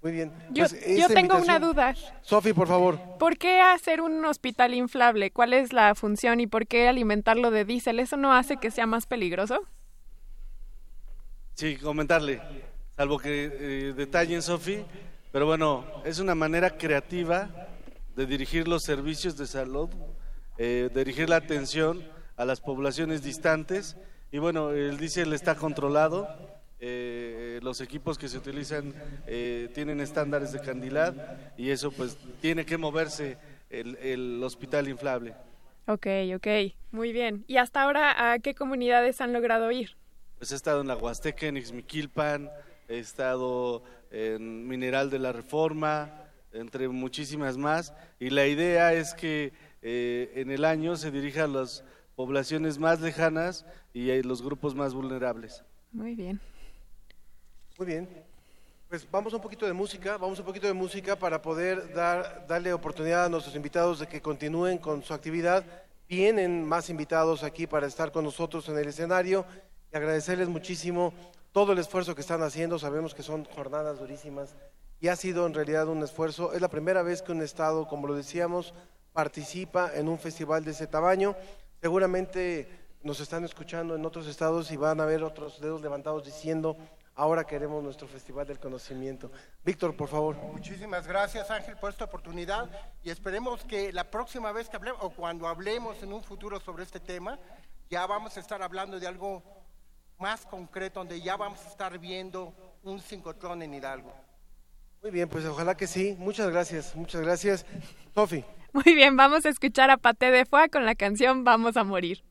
muy bien. Yo, pues, tengo una duda. Sofi, por favor. ¿Por qué hacer un hospital inflable? ¿Cuál es la función y por qué alimentarlo de diésel? ¿Eso no hace que sea más peligroso? Sí, comentarle, salvo que eh, detallen, Sofi, pero bueno, es una manera creativa de dirigir los servicios de salud, eh, dirigir la atención a las poblaciones distantes y bueno, el diésel está controlado eh, los equipos que se utilizan eh, tienen estándares de candilad y eso pues tiene que moverse el, hospital inflable. Ok, ok, muy bien. ¿Y hasta ahora a qué comunidades han logrado ir? Pues he estado en la Huasteca, en Ixmiquilpan, he estado en Mineral de la Reforma, entre muchísimas más, y la idea es que eh, en el año se dirija a los poblaciones más lejanas y eh, los grupos más vulnerables. Muy bien. Muy bien. Pues vamos a un poquito de música, vamos a un poquito de música para poder dar, darle oportunidad a nuestros invitados de que continúen con su actividad. Vienen más invitados aquí para estar con nosotros en el escenario y agradecerles muchísimo todo el esfuerzo que están haciendo. Sabemos que son jornadas durísimas y ha sido en realidad un esfuerzo. Es la primera vez que un estado, como lo decíamos, participa en un festival de ese tamaño. Seguramente nos están escuchando en otros estados y van a ver otros dedos levantados diciendo, ahora queremos nuestro Festival del Conocimiento. Víctor, por favor. Muchísimas gracias Ángel por esta oportunidad y esperemos que la próxima vez que hablemos o cuando hablemos en un futuro sobre este tema, ya vamos a estar hablando de algo más concreto, donde ya vamos a estar viendo un cincotrón en Hidalgo. Muy bien, pues ojalá que sí. Muchas gracias, muchas gracias. Sofi. Muy bien, vamos a escuchar a Paté de Foix con la canción Vamos a morir.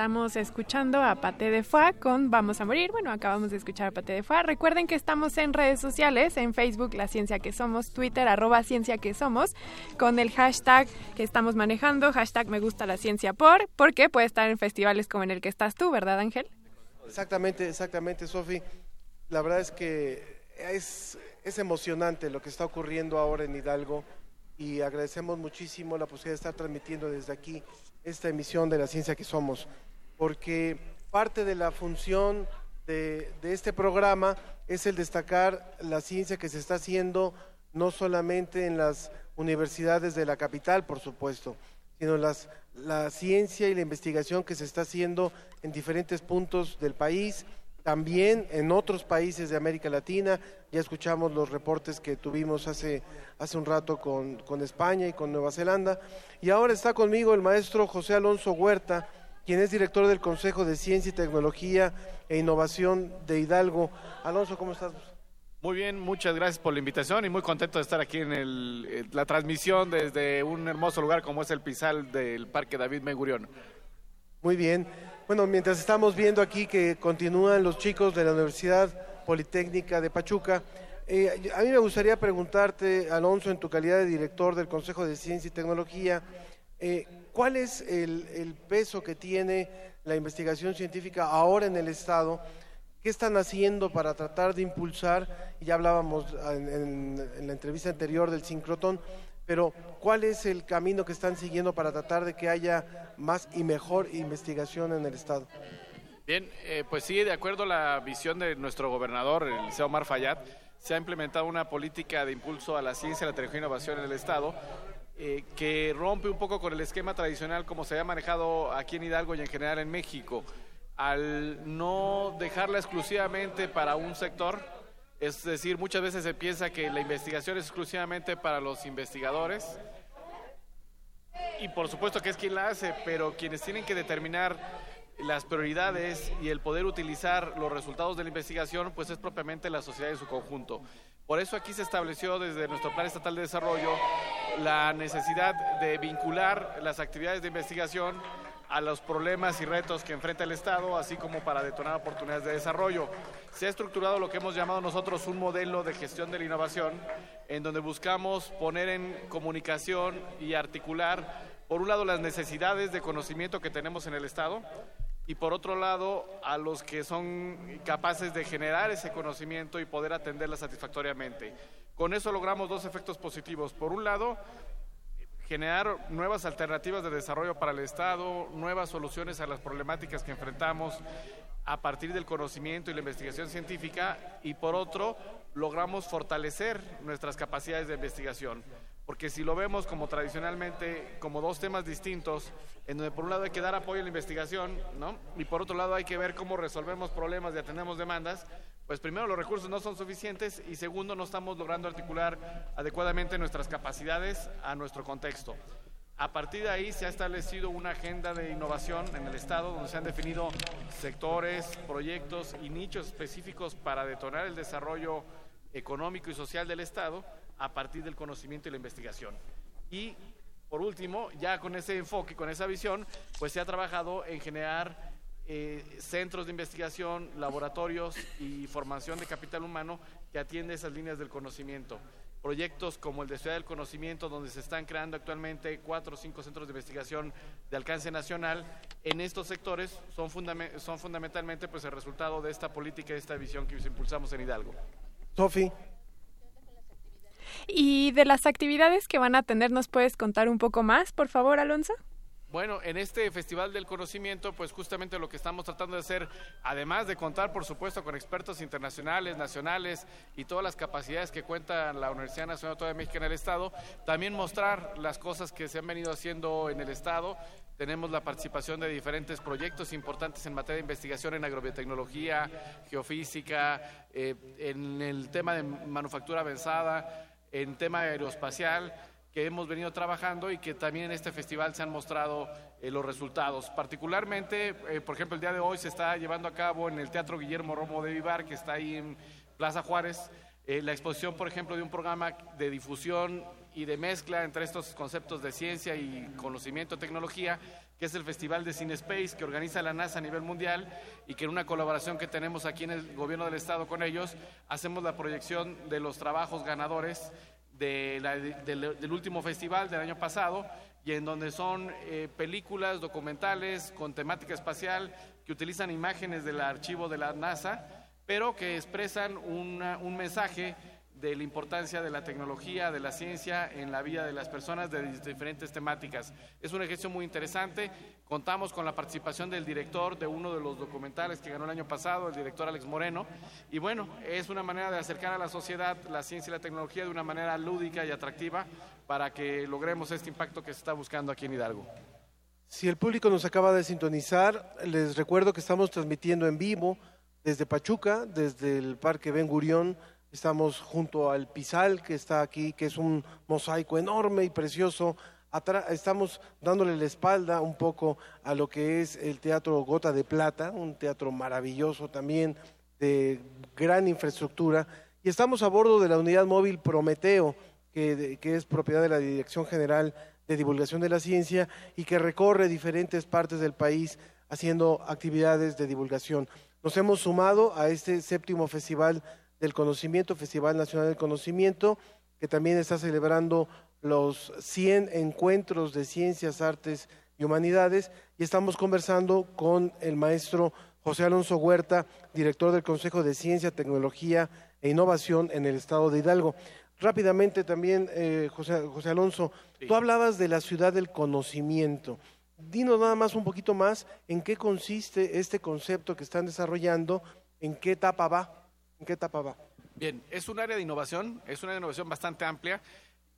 Estamos escuchando a Paté de Foix con Vamos a Morir. Bueno, acabamos de escuchar a Paté de Foix. Recuerden que estamos en redes sociales, en Facebook La Ciencia que Somos, Twitter arroba Ciencia que Somos, con el hashtag que estamos manejando, hashtag Me Gusta la Ciencia por, porque puede estar en festivales como en el que estás tú, ¿verdad Ángel? Exactamente, exactamente, Sofi. La verdad es que es, es emocionante lo que está ocurriendo ahora en Hidalgo y agradecemos muchísimo la posibilidad de estar transmitiendo desde aquí esta emisión de la ciencia que somos, porque parte de la función de, este programa es el destacar la ciencia que se está haciendo no solamente en las universidades de la capital, por supuesto, sino la ciencia y la investigación que se está haciendo en diferentes puntos del país, también en otros países de América Latina. Ya escuchamos los reportes que tuvimos hace, hace un rato con, con España y con Nueva Zelanda. Y ahora está conmigo el maestro José Alonso Huerta, quien es director del Consejo de Ciencia y Tecnología e Innovación de Hidalgo. Alonso, ¿cómo estás? Muy bien, muchas gracias por la invitación y muy contento de estar aquí en el, eh, la transmisión desde un hermoso lugar como es el Pizal del Parque David Mengurión. Muy bien. Bueno, mientras estamos viendo aquí que continúan los chicos de la Universidad Politécnica de Pachuca, eh, a mí me gustaría preguntarte, Alonso, en tu calidad de director del Consejo de Ciencia y Tecnología, eh, ¿cuál es el, peso que tiene la investigación científica ahora en el Estado? ¿Qué están haciendo para tratar de impulsar? Ya hablábamos en la entrevista anterior del sincrotón, pero ¿cuál es el camino que están siguiendo para tratar de que haya más y mejor investigación en el Estado? Bien, eh, pues sí, de acuerdo a la visión de nuestro gobernador, el Liceo Omar Fayad, se ha implementado una política de impulso a la ciencia, la tecnología e innovación en el Estado, eh, que rompe un poco con el esquema tradicional como se ha manejado aquí en Hidalgo y en general en México, al no dejarla exclusivamente para un sector. Es decir, muchas veces se piensa que la investigación es exclusivamente para los investigadores, y por supuesto que es quien la hace, pero quienes tienen que determinar las prioridades y el poder utilizar los resultados de la investigación, pues es propiamente la sociedad en su conjunto. Por eso aquí se estableció desde nuestro Plan Estatal de Desarrollo la necesidad de vincular las actividades de investigación a los problemas y retos que enfrenta el Estado, así como para detonar oportunidades de desarrollo. Se ha estructurado lo que hemos llamado nosotros un modelo de gestión de la innovación, en donde buscamos poner en comunicación y articular, por un lado, las necesidades de conocimiento que tenemos en el Estado, y por otro lado, a los que son capaces de generar ese conocimiento y poder atenderla satisfactoriamente. Con eso logramos dos efectos positivos. Por un lado, generar nuevas alternativas de desarrollo para el Estado, nuevas soluciones a las problemáticas que enfrentamos a partir del conocimiento y la investigación científica y por otro logramos fortalecer nuestras capacidades de investigación. Porque si lo vemos como tradicionalmente como dos temas distintos, en donde por un lado hay que dar apoyo a la investigación, ¿no? Y por otro lado hay que ver cómo resolvemos problemas y atendemos demandas, pues primero los recursos no son suficientes y segundo no estamos logrando articular adecuadamente nuestras capacidades a nuestro contexto. A partir de ahí se ha establecido una agenda de innovación en el Estado donde se han definido sectores, proyectos y nichos específicos para detonar el desarrollo económico y social del Estado a partir del conocimiento y la investigación. Y por último, ya con ese enfoque, con esa visión, pues se ha trabajado en generar eh, centros de investigación, laboratorios y formación de capital humano que atiende esas líneas del conocimiento. Proyectos como el de Ciudad del Conocimiento, donde se están creando actualmente cuatro o cinco centros de investigación de alcance nacional, en estos sectores son, fundame- son fundamentalmente pues, el resultado de esta política y de esta visión que impulsamos en Hidalgo. Sofi. Y de las actividades que van a tener, ¿nos puedes contar un poco más, por favor, Alonso? Bueno, en este Festival del Conocimiento, pues justamente lo que estamos tratando de hacer, además de contar, por supuesto, con expertos internacionales, nacionales y todas las capacidades que cuenta la Universidad Nacional Autónoma de México en el Estado, también mostrar las cosas que se han venido haciendo en el Estado. Tenemos la participación de diferentes proyectos importantes en materia de investigación en agrobiotecnología, geofísica, eh, en el tema de manufactura avanzada, en tema aeroespacial que hemos venido trabajando y que también en este festival se han mostrado eh, los resultados. Particularmente, eh, por ejemplo, el día de hoy se está llevando a cabo en el Teatro Guillermo Romo de Vivar, que está ahí en Plaza Juárez, eh, la exposición, por ejemplo, de un programa de difusión y de mezcla entre estos conceptos de ciencia y conocimiento, tecnología, que es el Festival de Cine Space que organiza la NASA a nivel mundial y que en una colaboración que tenemos aquí en el gobierno del estado con ellos, hacemos la proyección de los trabajos ganadores del, último festival del año pasado y en donde son eh, películas, documentales con temática espacial que utilizan imágenes del archivo de la NASA, pero que expresan un mensaje de la importancia de la tecnología, de la ciencia en la vida de las personas de diferentes temáticas. Es un ejercicio muy interesante. Contamos con la participación del director de uno de los documentales que ganó el año pasado, el director Alex Moreno. Y bueno, es una manera de acercar a la sociedad la ciencia y la tecnología de una manera lúdica y atractiva para que logremos este impacto que se está buscando aquí en Hidalgo. Si el público nos acaba de sintonizar, les recuerdo que estamos transmitiendo en vivo desde Pachuca, desde el Parque Ben Gurión. Estamos junto al Pizal, que está aquí, que es un mosaico enorme y precioso. Estamos dándole la espalda un poco a lo que es el Teatro Gota de Plata, un teatro maravilloso también, de gran infraestructura, y estamos a bordo de la unidad móvil Prometeo, que, que es propiedad de la Dirección General de Divulgación de la Ciencia y que recorre diferentes partes del país haciendo actividades de divulgación. Nos hemos sumado a este séptimo Festival del Conocimiento, Festival Nacional del Conocimiento, que también está celebrando los 100 encuentros de ciencias, artes y humanidades y estamos conversando con el maestro José Alonso Huerta, director del Consejo de Ciencia, Tecnología e Innovación en el estado de Hidalgo. Rápidamente también, eh, José, José Alonso, tú hablabas de la ciudad del conocimiento. Dinos nada más un poquito más en qué consiste este concepto que están desarrollando, en qué etapa va, en qué etapa va. Bien, es un área de innovación, es una innovación bastante amplia,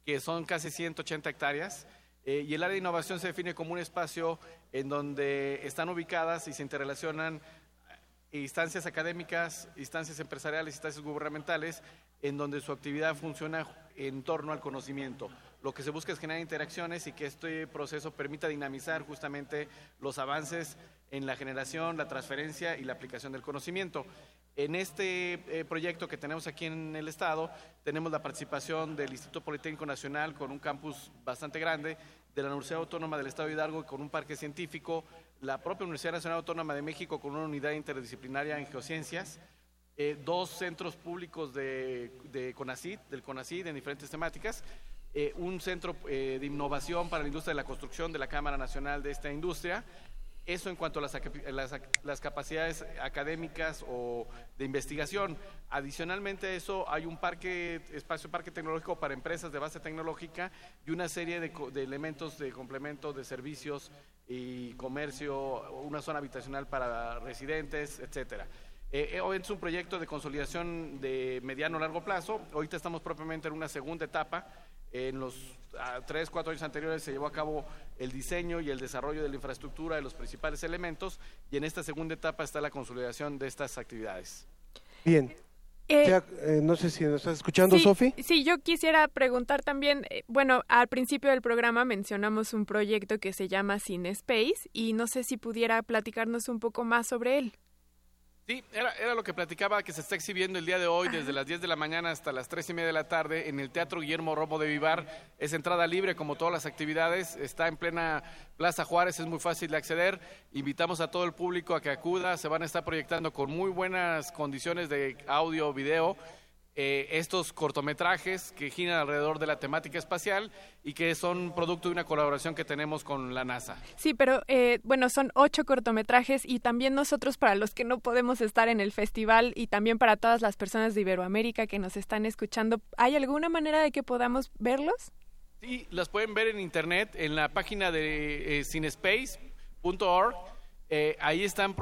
que son casi 180 hectáreas, eh, y el área de innovación se define como un espacio en donde están ubicadas y se interrelacionan eh, instancias académicas, instancias empresariales, instancias gubernamentales, en donde su actividad funciona en torno al conocimiento. Lo que se busca es generar interacciones y que este proceso permita dinamizar justamente los avances en la generación, la transferencia y la aplicación del conocimiento. En este eh, proyecto que tenemos aquí en el Estado, tenemos la participación del Instituto Politécnico Nacional con un campus bastante grande, de la Universidad Autónoma del Estado de Hidalgo con un parque científico, la propia Universidad Nacional Autónoma de México con una unidad interdisciplinaria en geociencias, eh, dos centros públicos de, de CONACYT, del CONACYT en diferentes temáticas, eh, un centro de innovación para la industria de la construcción de la Cámara Nacional de esta industria. Eso en cuanto a las, las, las capacidades académicas o de investigación. Adicionalmente a eso, hay un parque, espacio parque tecnológico para empresas de base tecnológica y una serie de, de elementos de complemento de servicios y comercio, una zona habitacional para residentes, etcétera. Eh, eh, es un proyecto de consolidación de mediano largo plazo. Ahorita estamos propiamente en una segunda etapa. En los ah, tres, cuatro años anteriores se llevó a cabo el diseño y el desarrollo de la infraestructura de los principales elementos y en esta segunda etapa está la consolidación de estas actividades. Bien. Eh, Ya, eh, no sé si nos estás escuchando, sí, Sofi. Sí, yo quisiera preguntar también, eh, bueno, al principio del programa mencionamos un proyecto que se llama Cine Space y no sé si pudiera platicarnos un poco más sobre él. Sí, era, era lo que platicaba que se está exhibiendo el día de hoy desde las 10 de la mañana hasta las 3 y media de la tarde en el Teatro Guillermo Romo de Vivar. Es entrada libre como todas las actividades, está en plena Plaza Juárez, es muy fácil de acceder. Invitamos a todo el público a que acuda, se van a estar proyectando con muy buenas condiciones de audio, video. Eh, estos cortometrajes que giran alrededor de la temática espacial y que son producto de una colaboración que tenemos con la NASA. Sí, pero eh, bueno, son ocho cortometrajes y también nosotros para los que no podemos estar en el festival y también para todas las personas de Iberoamérica que nos están escuchando, ¿hay alguna manera de que podamos verlos? Sí, las pueden ver en internet, en la página de eh, cinespace.org. Eh, ahí están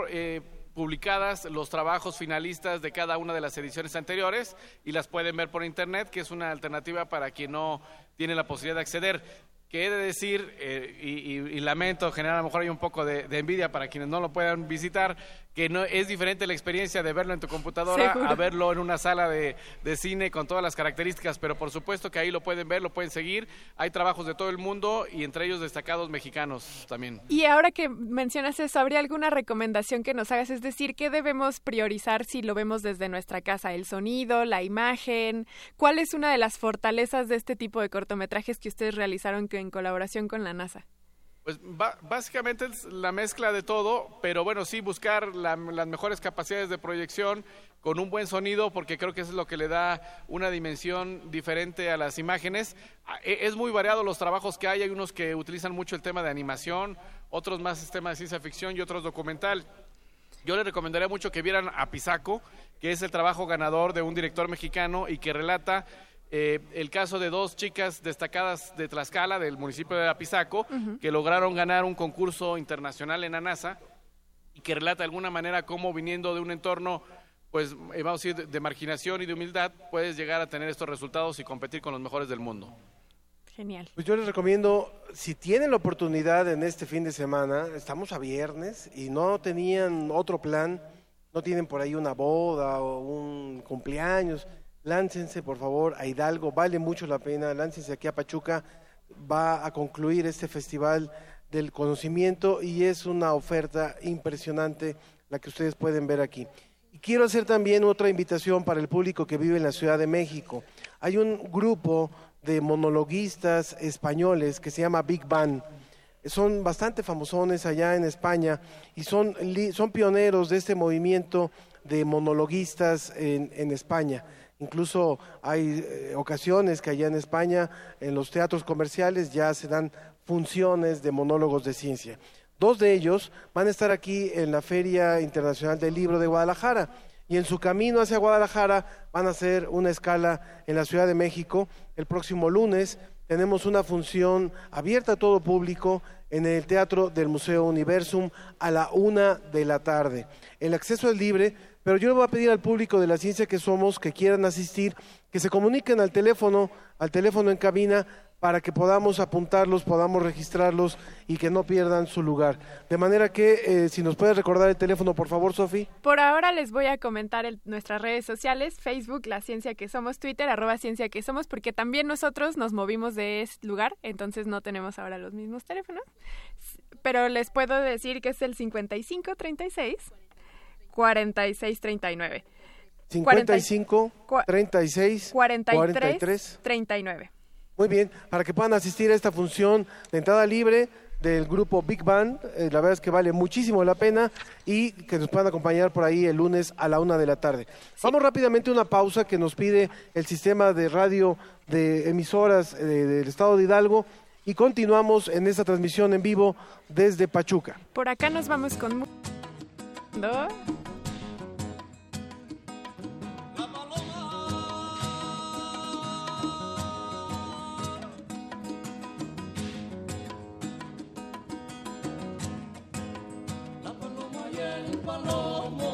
publicadas los trabajos finalistas de cada una de las ediciones anteriores y las pueden ver por internet, que es una alternativa para quien no tiene la posibilidad de acceder. Que he de decir, eh, y, lamento, generar a lo mejor hay un poco de, de envidia para quienes no lo puedan visitar, que no es diferente la experiencia de verlo en tu computadora Seguro. a verlo en una sala de, de cine con todas las características, pero por supuesto que ahí lo pueden ver, lo pueden seguir. Hay trabajos de todo el mundo y entre ellos destacados mexicanos también. Y ahora que mencionas eso, ¿habría alguna recomendación que nos hagas? Es decir, ¿qué debemos priorizar si lo vemos desde nuestra casa? ¿El sonido, la imagen? ¿Cuál es una de las fortalezas de este tipo de cortometrajes que ustedes realizaron en colaboración con la NASA? Pues básicamente es la mezcla de todo, pero bueno, sí buscar la- las mejores capacidades de proyección con un buen sonido, porque creo que eso es lo que le da una dimensión diferente a las imágenes. Ah, e- Es muy variado los trabajos que hay, hay unos que utilizan mucho el tema de animación, otros más el tema de ciencia ficción y otros documental. Yo les recomendaría mucho que vieran a Pisaco, que es el trabajo ganador de un director mexicano y que relata eh, el caso de dos chicas destacadas de Tlaxcala, del municipio de Apizaco, que lograron ganar un concurso internacional en la NASA y que relata de alguna manera cómo viniendo de un entorno, pues eh, vamos a decir, de, de marginación y de humildad, puedes llegar a tener estos resultados y competir con los mejores del mundo. Genial. Pues yo les recomiendo, si tienen la oportunidad en este fin de semana, estamos a viernes y no tenían otro plan, no tienen por ahí una boda o un cumpleaños, láncense por favor a Hidalgo, vale mucho la pena, láncense aquí a Pachuca, va a concluir este festival del conocimiento y es una oferta impresionante la que ustedes pueden ver aquí. Y quiero hacer también otra invitación para el público que vive en la Ciudad de México. Hay un grupo de monologuistas españoles que se llama Big Bang. Son bastante famosones allá en España y son, son pioneros de este movimiento de monologuistas en, en España. Incluso hay eh, ocasiones que allá en España, en los teatros comerciales, ya se dan funciones de monólogos de ciencia. Dos de ellos van a estar aquí en la Feria Internacional del Libro de Guadalajara y en su camino hacia Guadalajara van a hacer una escala en la Ciudad de México. El próximo lunes tenemos una función abierta a todo público en el Teatro del Museo Universum a la una de la tarde. El acceso es libre, pero yo le voy a pedir al público de la ciencia que somos que quieran asistir, que se comuniquen al teléfono, al teléfono en cabina para que podamos apuntarlos, podamos registrarlos y que no pierdan su lugar. De manera que, eh, si nos puedes recordar el teléfono, por favor, Sofi. Por ahora les voy a comentar nuestras redes sociales, Facebook, La Ciencia que Somos, Twitter, arroba Ciencia que Somos, porque también nosotros nos movimos de ese lugar, entonces no tenemos ahora los mismos teléfonos. Pero les puedo decir que es el 5536 4639. 55, Cua- 36, 43, 43. 39. Muy bien, para que puedan asistir a esta función de entrada libre del grupo Big Band, eh, la verdad es que vale muchísimo la pena y que nos puedan acompañar por ahí el lunes a la una de la tarde. Vamos rápidamente a una pausa que nos pide el sistema de radio de emisoras eh, del estado de Hidalgo y continuamos en esta transmisión en vivo desde Pachuca. Por acá nos vamos con... ¿No? Palomo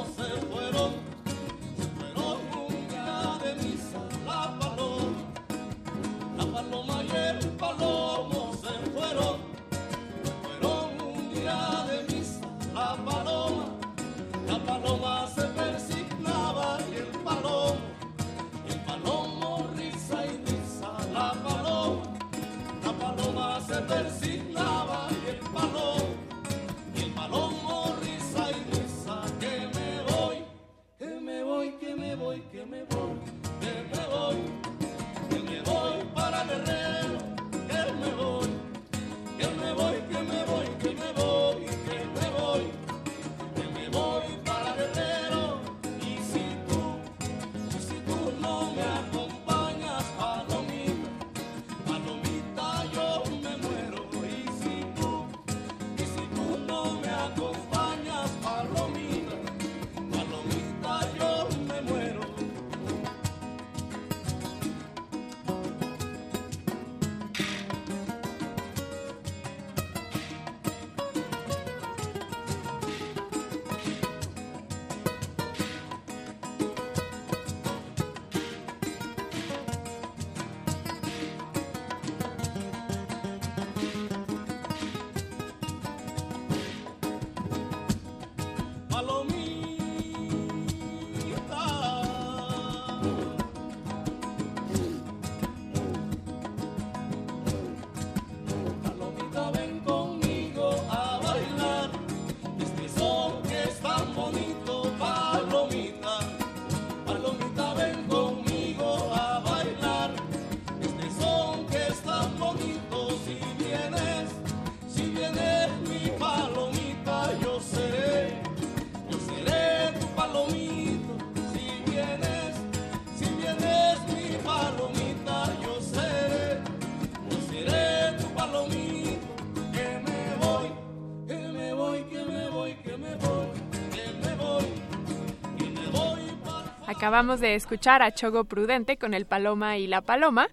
Acabamos de escuchar a Chogo Prudente con el Paloma y la Paloma.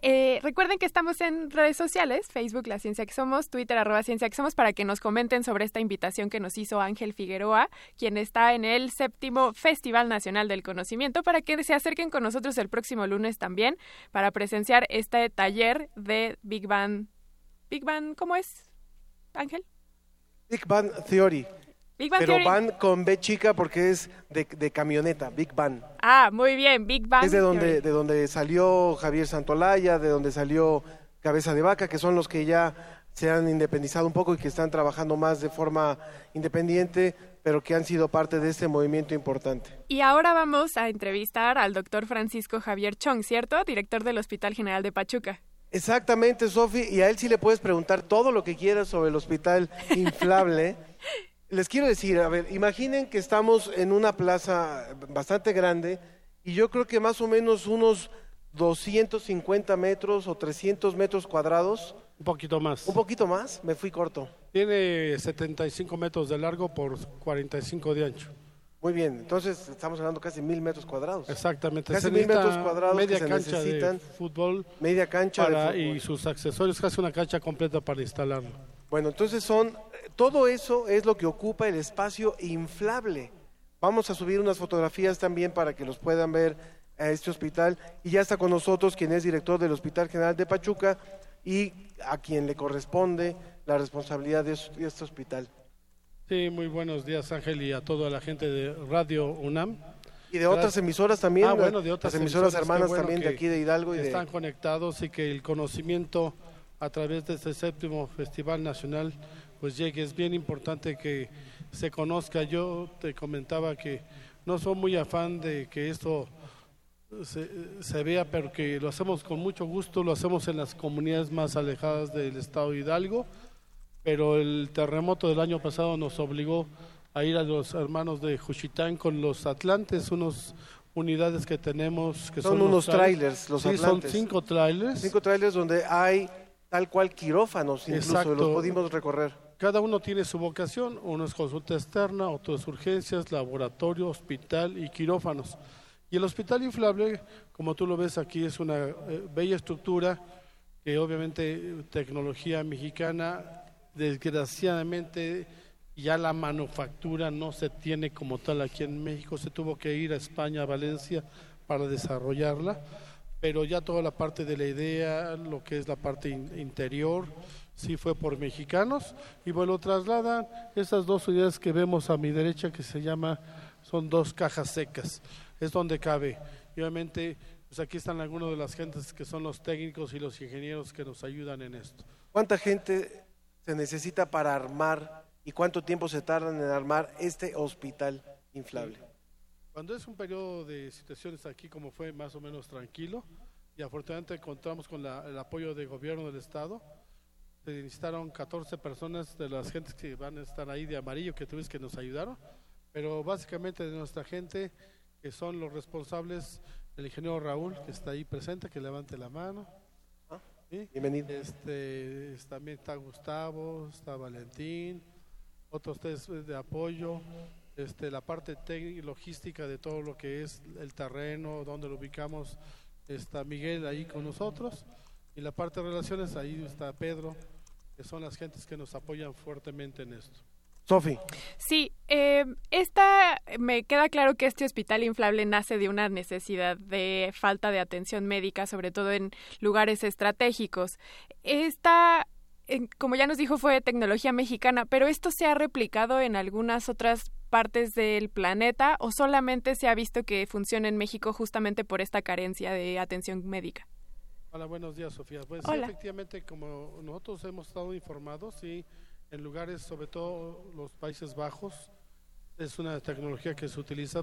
Eh, recuerden que estamos en redes sociales, Facebook La Ciencia que Somos, Twitter arroba Ciencia que Somos, para que nos comenten sobre esta invitación que nos hizo Ángel Figueroa, quien está en el séptimo Festival Nacional del Conocimiento, para que se acerquen con nosotros el próximo lunes también para presenciar este taller de Big Bang. Big Bang, ¿cómo es, Ángel? Big Bang Theory. Big Bang Pero Theory. van con B chica porque es de, de camioneta, Big Bang. Ah, muy bien, Big Bang. es de donde, de donde salió Javier Santolaya, de donde salió Cabeza de Vaca, que son los que ya se han independizado un poco y que están trabajando más de forma independiente, pero que han sido parte de este movimiento importante. Y ahora vamos a entrevistar al doctor Francisco Javier Chong, ¿cierto? Director del Hospital General de Pachuca. Exactamente, Sofi, y a él sí le puedes preguntar todo lo que quieras sobre el hospital inflable. Les quiero decir, a ver, imaginen que estamos en una plaza bastante grande y yo creo que más o menos unos 250 metros o 300 metros cuadrados. Un poquito más. Un poquito más, me fui corto. Tiene 75 metros de largo por 45 de ancho. Muy bien, entonces estamos hablando casi mil metros cuadrados. Exactamente. Casi Se mil metros cuadrados media que se cancha necesitan. de fútbol. Media cancha de fútbol. Y sus accesorios, casi una cancha completa para instalarlo. Bueno, entonces son, todo eso es lo que ocupa el espacio inflable. Vamos a subir unas fotografías también para que los puedan ver a este hospital. Y ya está con nosotros quien es director del Hospital General de Pachuca y a quien le corresponde la responsabilidad de es- de este hospital. Sí, muy buenos días Ángel y a toda la gente de Radio UNAM. Y de otras emisoras también, Ah, bueno, de otras las emisoras hermanas bueno también de aquí de Hidalgo y de- están conectados y que el conocimiento a través de este séptimo Festival Nacional pues llegue. Es bien importante que se conozca. Yo te comentaba que no soy muy afán de que esto se, se vea, pero que lo hacemos con mucho gusto, lo hacemos en las comunidades más alejadas del estado de Hidalgo, pero el terremoto del año pasado nos obligó a ir a los hermanos de Juchitán con los Atlantes, unos unidades que tenemos que son, son, unos trailers, los sí, Atlantes. son cinco trailers. Cinco trailers donde hay tal cual quirófanos, incluso Exacto. los pudimos recorrer. Cada uno tiene su vocación, uno es consulta externa, otro es urgencias, laboratorio, hospital y quirófanos. Y el hospital inflable, como tú lo ves aquí, es una eh, bella estructura que obviamente eh, tecnología mexicana, desgraciadamente ya la manufactura no se tiene como tal aquí en México, se tuvo que ir a España, a Valencia, para desarrollarla, pero ya toda la parte de la idea, lo que es la parte in- interior, sí fue por mexicanos y bueno, trasladan estas dos unidades que vemos a mi derecha que se llama, son dos cajas secas, es donde cabe. Y obviamente, pues aquí están algunos de las gentes que son los técnicos y los ingenieros que nos ayudan en esto. ¿Cuánta gente se necesita para armar y cuánto tiempo se tardan en armar este hospital inflable? Cuando es un periodo de situaciones aquí como fue más o menos tranquilo y afortunadamente contamos con la- el apoyo del gobierno del estado, se necesitaron 14 personas de las gentes que van a estar ahí de amarillo que tuviste que nos ayudaron, pero básicamente de nuestra gente que son los responsables, el ingeniero Raúl que está ahí presente, que levante la mano. ¿Sí? Bienvenido. Este, es- también está Gustavo, está Valentín, otros tres de apoyo, este, la parte técnica y logística de todo lo que es el terreno, donde lo ubicamos, está Miguel ahí con nosotros, y la parte de relaciones, ahí está Pedro, que son las gentes que nos apoyan fuertemente en esto. Sofi. Sí, eh, esta, me queda claro que este hospital inflable nace de una necesidad de falta de atención médica, sobre todo en lugares estratégicos. Esta, en- como ya nos dijo, fue tecnología mexicana, pero esto se ha replicado en algunas otras partes del planeta o solamente se ha visto que funciona en México justamente por esta carencia de atención médica. Hola, buenos días, Sofía. Pues sí, Hola. efectivamente, como nosotros hemos estado informados, sí, en lugares, sobre todo los Países Bajos, es una tecnología que se utiliza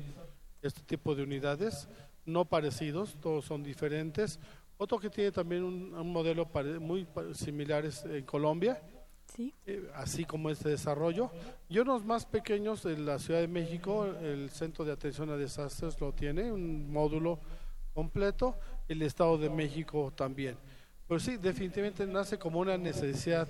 este tipo de unidades, no parecidos, todos son diferentes. Otro que tiene también un, un modelo pare- muy similar es en Colombia, Sí. eh, así como este desarrollo. Y unos más pequeños en la Ciudad de México, el Centro de Atención a Desastres lo tiene, un módulo completo, el Estado de México también. Pero sí, definitivamente nace como una necesidad,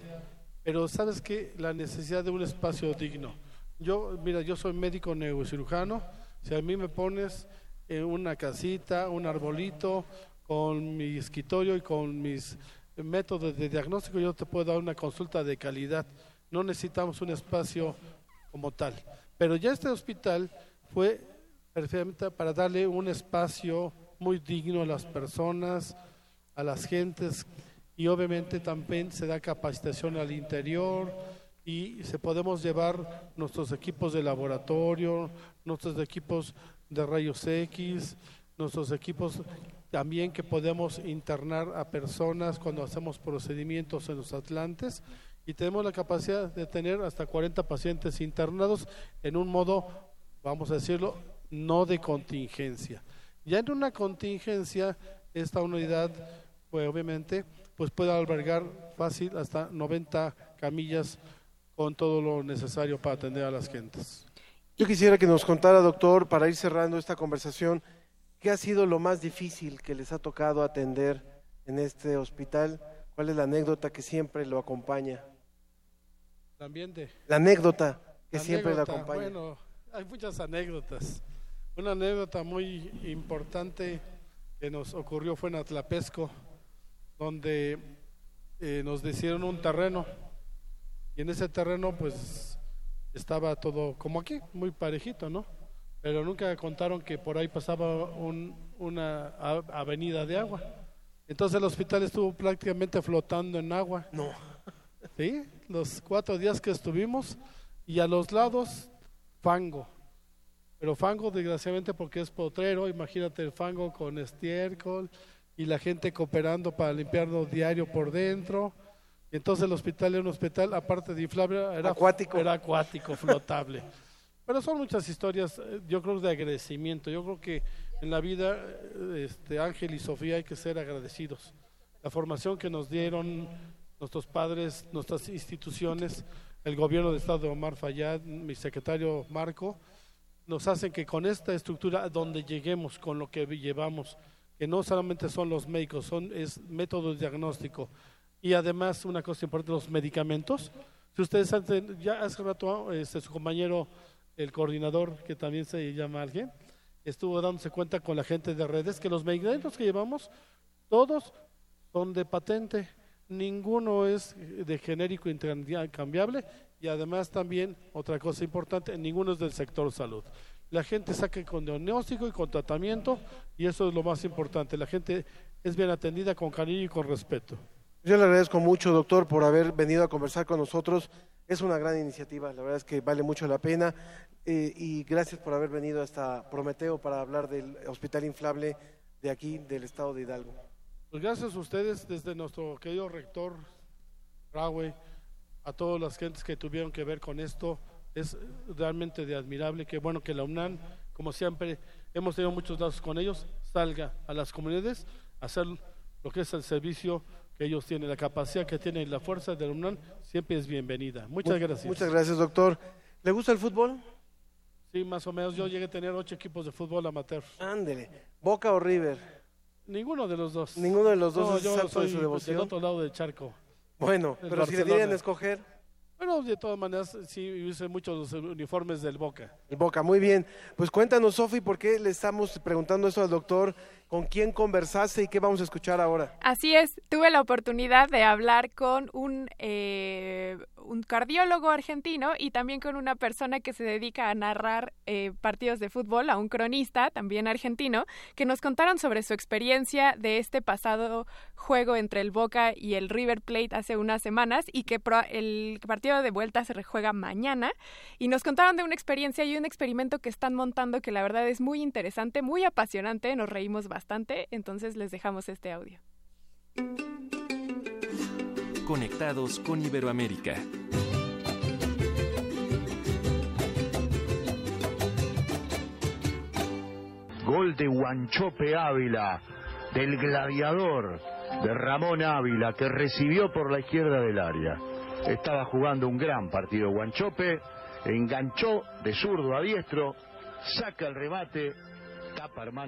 pero sabes que la necesidad de un espacio digno. Yo, mira, yo soy médico neurocirujano, si a mí me pones en una casita, un arbolito, con mi escritorio y con mis métodos de diagnóstico, yo te puedo dar una consulta de calidad. No necesitamos un espacio como tal. Pero ya este hospital fue perfectamente para darle un espacio muy digno a las personas, a las gentes y obviamente también se da capacitación al interior y se podemos llevar nuestros equipos de laboratorio, nuestros equipos de rayos X, nuestros equipos también que podemos internar a personas cuando hacemos procedimientos en los atlantes y tenemos la capacidad de tener hasta 40 pacientes internados en un modo, vamos a decirlo, no de contingencia. Ya en una contingencia, esta unidad, pues obviamente, pues puede albergar fácil hasta 90 camillas con todo lo necesario para atender a las gentes. Yo quisiera que nos contara, doctor, para ir cerrando esta conversación, ¿qué ha sido lo más difícil que les ha tocado atender en este hospital? ¿Cuál es la anécdota que siempre lo acompaña? El ambiente. La anécdota que La siempre anécdota, la acompaña. Bueno, hay muchas anécdotas. Una anécdota muy importante que nos ocurrió fue en Atlapesco, donde eh, nos decidieron un terreno y en ese terreno pues estaba todo como aquí, muy parejito, ¿no? Pero nunca contaron que por ahí pasaba un- una avenida de agua. Entonces el hospital estuvo prácticamente flotando en agua. No. Sí, los cuatro días que estuvimos y a los lados fango. Pero fango desgraciadamente porque es potrero, imagínate el fango con estiércol y la gente cooperando para limpiarlo diario por dentro. Y entonces el hospital era un hospital, aparte de inflable, era Acuático. Era acuático, flotable. Pero son muchas historias, eh, yo creo, de agradecimiento. Yo creo que en la vida, eh, este, Ángel y Sofía, hay que ser agradecidos. La formación que nos dieron nuestros padres, nuestras instituciones, el gobierno de Estado de Omar Fayad, mi secretario Marco, nos hacen que con esta estructura, donde lleguemos, con lo que llevamos, que no solamente son los médicos, son es método de diagnóstico y además una cosa importante, los medicamentos. Si ustedes antes, ya hace rato este, su compañero, el coordinador, que también se llama alguien, estuvo dándose cuenta con la gente de redes que los medicamentos que llevamos, todos son de patente, ninguno es de genérico intercambiable y además también, otra cosa importante, ninguno es del sector salud. La gente saca con diagnóstico y con tratamiento y eso es lo más importante. La gente es bien atendida con cariño y con respeto. Yo le agradezco mucho, doctor, por haber venido a conversar con nosotros. Es una gran iniciativa, la verdad es que vale mucho la pena. Eh, y gracias por haber venido hasta Prometeo para hablar del hospital inflable de aquí, del estado de Hidalgo. Pues gracias a ustedes, desde nuestro querido rector Raue, a todas las gentes que tuvieron que ver con esto. Es realmente de admirable que bueno que la UNAM, como siempre, hemos tenido muchos lazos con ellos, salga a las comunidades a hacer lo que es el servicio que ellos tienen, la capacidad que tienen y la fuerza de la UNAM siempre es bienvenida. Muchas Mu- gracias. Muchas gracias, doctor. ¿Le gusta el fútbol? Sí, más o menos. Yo llegué a tener ocho equipos de fútbol amateur. Ándele. ¿Boca o River? Ninguno de los dos. Ninguno de los dos No, es yo santo de soy su devoción. del otro lado del charco. Bueno, El pero si le Barcelona. dieran a escoger, Bueno, de todas maneras, sí, hice muchos uniformes del Boca. el Boca, muy bien. Pues cuéntanos, Sofi, ¿por qué le estamos preguntando eso al doctor? ¿Con quién conversaste y qué vamos a escuchar ahora? Así es, tuve la oportunidad de hablar con un, eh, un cardiólogo argentino y también con una persona que se dedica a narrar eh, partidos de fútbol, a un cronista también argentino, que nos contaron sobre su experiencia de este pasado juego entre el Boca y el River Plate hace unas semanas y que el partido de vuelta se rejuega mañana. Y nos contaron de una experiencia y un experimento que están montando que la verdad es muy interesante, muy apasionante, nos reímos bastante, entonces les dejamos este audio. Conectados con Iberoamérica. Gol de Huanchope Ávila, del gladiador de Ramón Ávila, que recibió por la izquierda del área. Estaba jugando un gran partido Huanchope, enganchó de zurdo a diestro, saca el remate,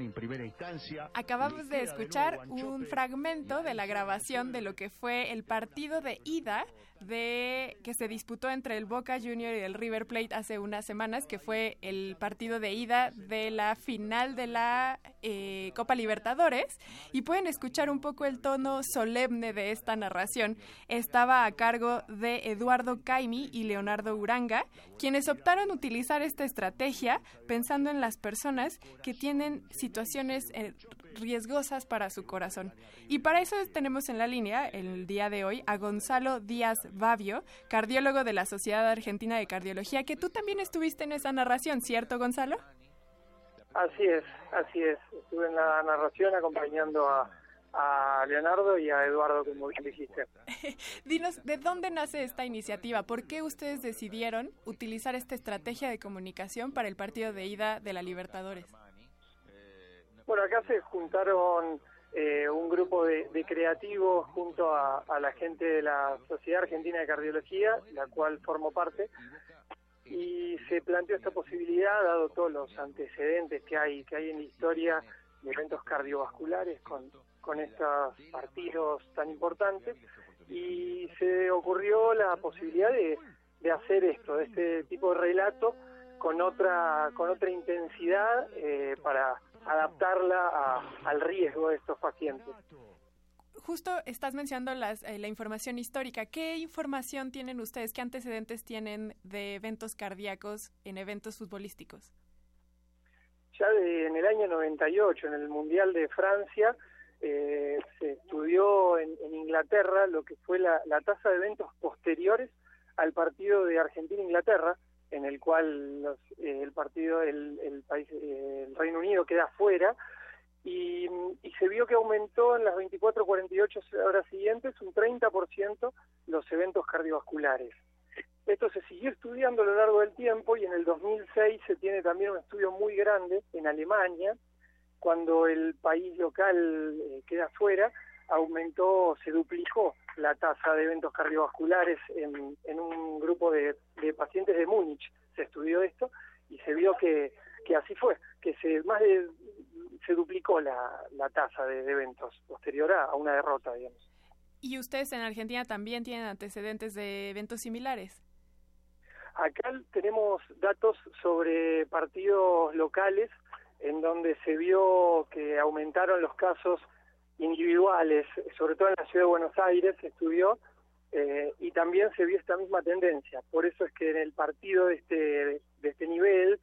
en primera instancia. Acabamos de escuchar un fragmento de la grabación de lo que fue el partido de ida de que se disputó entre el Boca Junior y el River Plate hace unas semanas, que fue el partido de ida de la final de la eh, Copa Libertadores. Y pueden escuchar un poco el tono solemne de esta narración. Estaba a cargo de Eduardo Caimi y Leonardo Uranga, quienes optaron utilizar esta estrategia pensando en las personas que tienen situaciones eh, riesgosas para su corazón. Y para eso tenemos en la línea el día de hoy a Gonzalo Díaz Babio, cardiólogo de la Sociedad Argentina de Cardiología, que tú también estuviste en esa narración, ¿cierto, Gonzalo? Así es, así es. Estuve en la narración acompañando a, a Leonardo y a Eduardo, como bien dijiste. Dinos, ¿de dónde nace esta iniciativa? ¿Por qué ustedes decidieron utilizar esta estrategia de comunicación para el partido de ida de la Libertadores? Bueno, acá se juntaron eh, un grupo de, creativos junto a, a la gente de la Sociedad Argentina de Cardiología, la cual formo parte, y se planteó esta posibilidad, dado todos los antecedentes que hay, que hay en la historia de eventos cardiovasculares con, con estos partidos tan importantes, y se ocurrió la posibilidad de, de hacer esto, de este tipo de relato, con otra, con otra intensidad eh, para adaptarla a- al riesgo de estos pacientes. Justo estás mencionando las, eh, la información histórica. ¿Qué información tienen ustedes? ¿Qué antecedentes tienen de eventos cardíacos en eventos futbolísticos? Ya de- en el año 98, en el Mundial de Francia, eh, se estudió en, en Inglaterra lo que fue la, la tasa de eventos posteriores al partido de Argentina-Inglaterra, en el cual los- eh, el partido, el, el país, eh, el Reino Unido queda fuera, y, y se vio que aumentó en las 24 48 horas siguientes un 30% los eventos cardiovasculares. Esto se siguió estudiando a lo largo del tiempo y en el 2006 se tiene también un estudio muy grande en Alemania, cuando el país local eh, queda fuera, aumentó, se duplicó la tasa de eventos cardiovasculares en, en un grupo de, de pacientes de Múnich. Se estudió esto y se vio que, que así fue, que se más de se duplicó la, la tasa de, de eventos posterior a, a una derrota, digamos. ¿Y ustedes en Argentina también tienen antecedentes de eventos similares? Acá tenemos datos sobre partidos locales en donde se vio que aumentaron los casos individuales, sobre todo en la ciudad de Buenos Aires se estudió eh, y también se vio esta misma tendencia. Por eso es que en el partido de este, de este nivel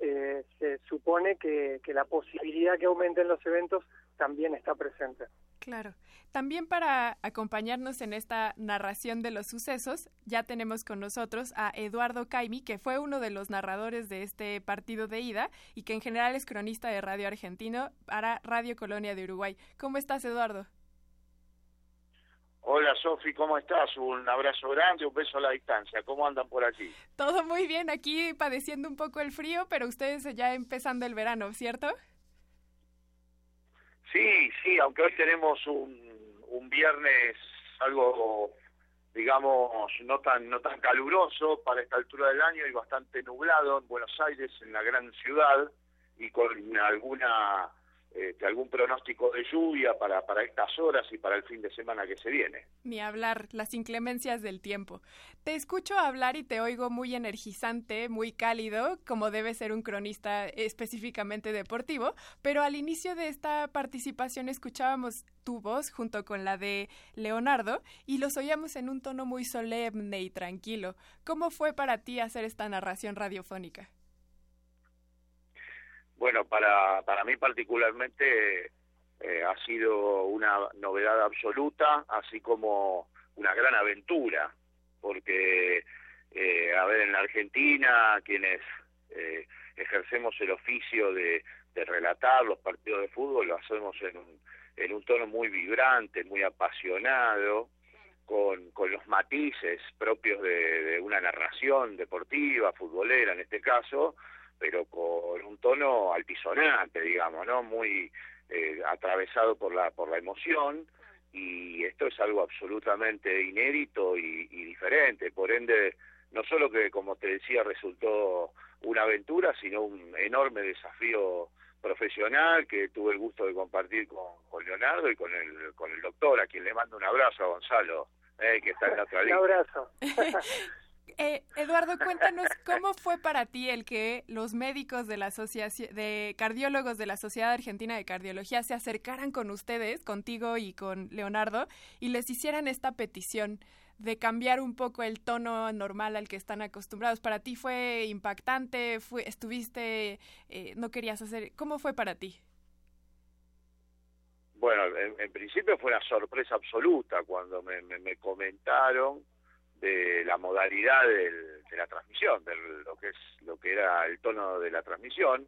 eh, se supone que, que la posibilidad que aumenten los eventos también está presente. Claro. También para acompañarnos en esta narración de los sucesos, ya tenemos con nosotros a Eduardo Caimi, que fue uno de los narradores de este partido de ida y que en general es cronista de Radio Argentino para Radio Colonia de Uruguay. ¿Cómo estás, Eduardo? Hola Sofi, ¿cómo estás? Un abrazo grande, un beso a la distancia. ¿Cómo andan por aquí? Todo muy bien, aquí padeciendo un poco el frío, pero ustedes ya empezando el verano, ¿cierto? Sí, sí, aunque hoy tenemos un, un viernes algo, digamos, no tan no tan caluroso para esta altura del año y bastante nublado en Buenos Aires, en la gran ciudad, y con alguna este, algún pronóstico de lluvia para, para estas horas y para el fin de semana que se viene. Ni hablar, las inclemencias del tiempo. Te escucho hablar y te oigo muy energizante, muy cálido, como debe ser un cronista específicamente deportivo, pero al inicio de esta participación escuchábamos tu voz junto con la de Leonardo y los oíamos en un tono muy solemne y tranquilo. ¿Cómo fue para ti hacer esta narración radiofónica? Bueno, para, para mí particularmente eh, ha sido una novedad absoluta, así como una gran aventura, porque, eh, a ver, en la Argentina, quienes eh, ejercemos el oficio de, de relatar los partidos de fútbol, lo hacemos en un, en un tono muy vibrante, muy apasionado, con, con los matices propios de, de una narración deportiva, futbolera en este caso, pero con un tono altisonante, digamos, ¿no? Muy eh, atravesado por la por la emoción y esto es algo absolutamente inédito y, y diferente. Por ende, no solo que, como te decía, resultó una aventura, sino un enorme desafío profesional que tuve el gusto de compartir con, con Leonardo y con el con el doctor, a quien le mando un abrazo a Gonzalo, eh, que está en la otra Un abrazo. Eh, Eduardo, cuéntanos cómo fue para ti el que los médicos de la asociación de cardiólogos de la Sociedad Argentina de Cardiología se acercaran con ustedes, contigo y con Leonardo, y les hicieran esta petición de cambiar un poco el tono normal al que están acostumbrados. Para ti fue impactante, fue, estuviste, eh, no querías hacer, ¿cómo fue para ti? Bueno, en, en principio fue una sorpresa absoluta cuando me, me, me comentaron de la modalidad del- de la transmisión, de lo que es lo que era el tono de la transmisión,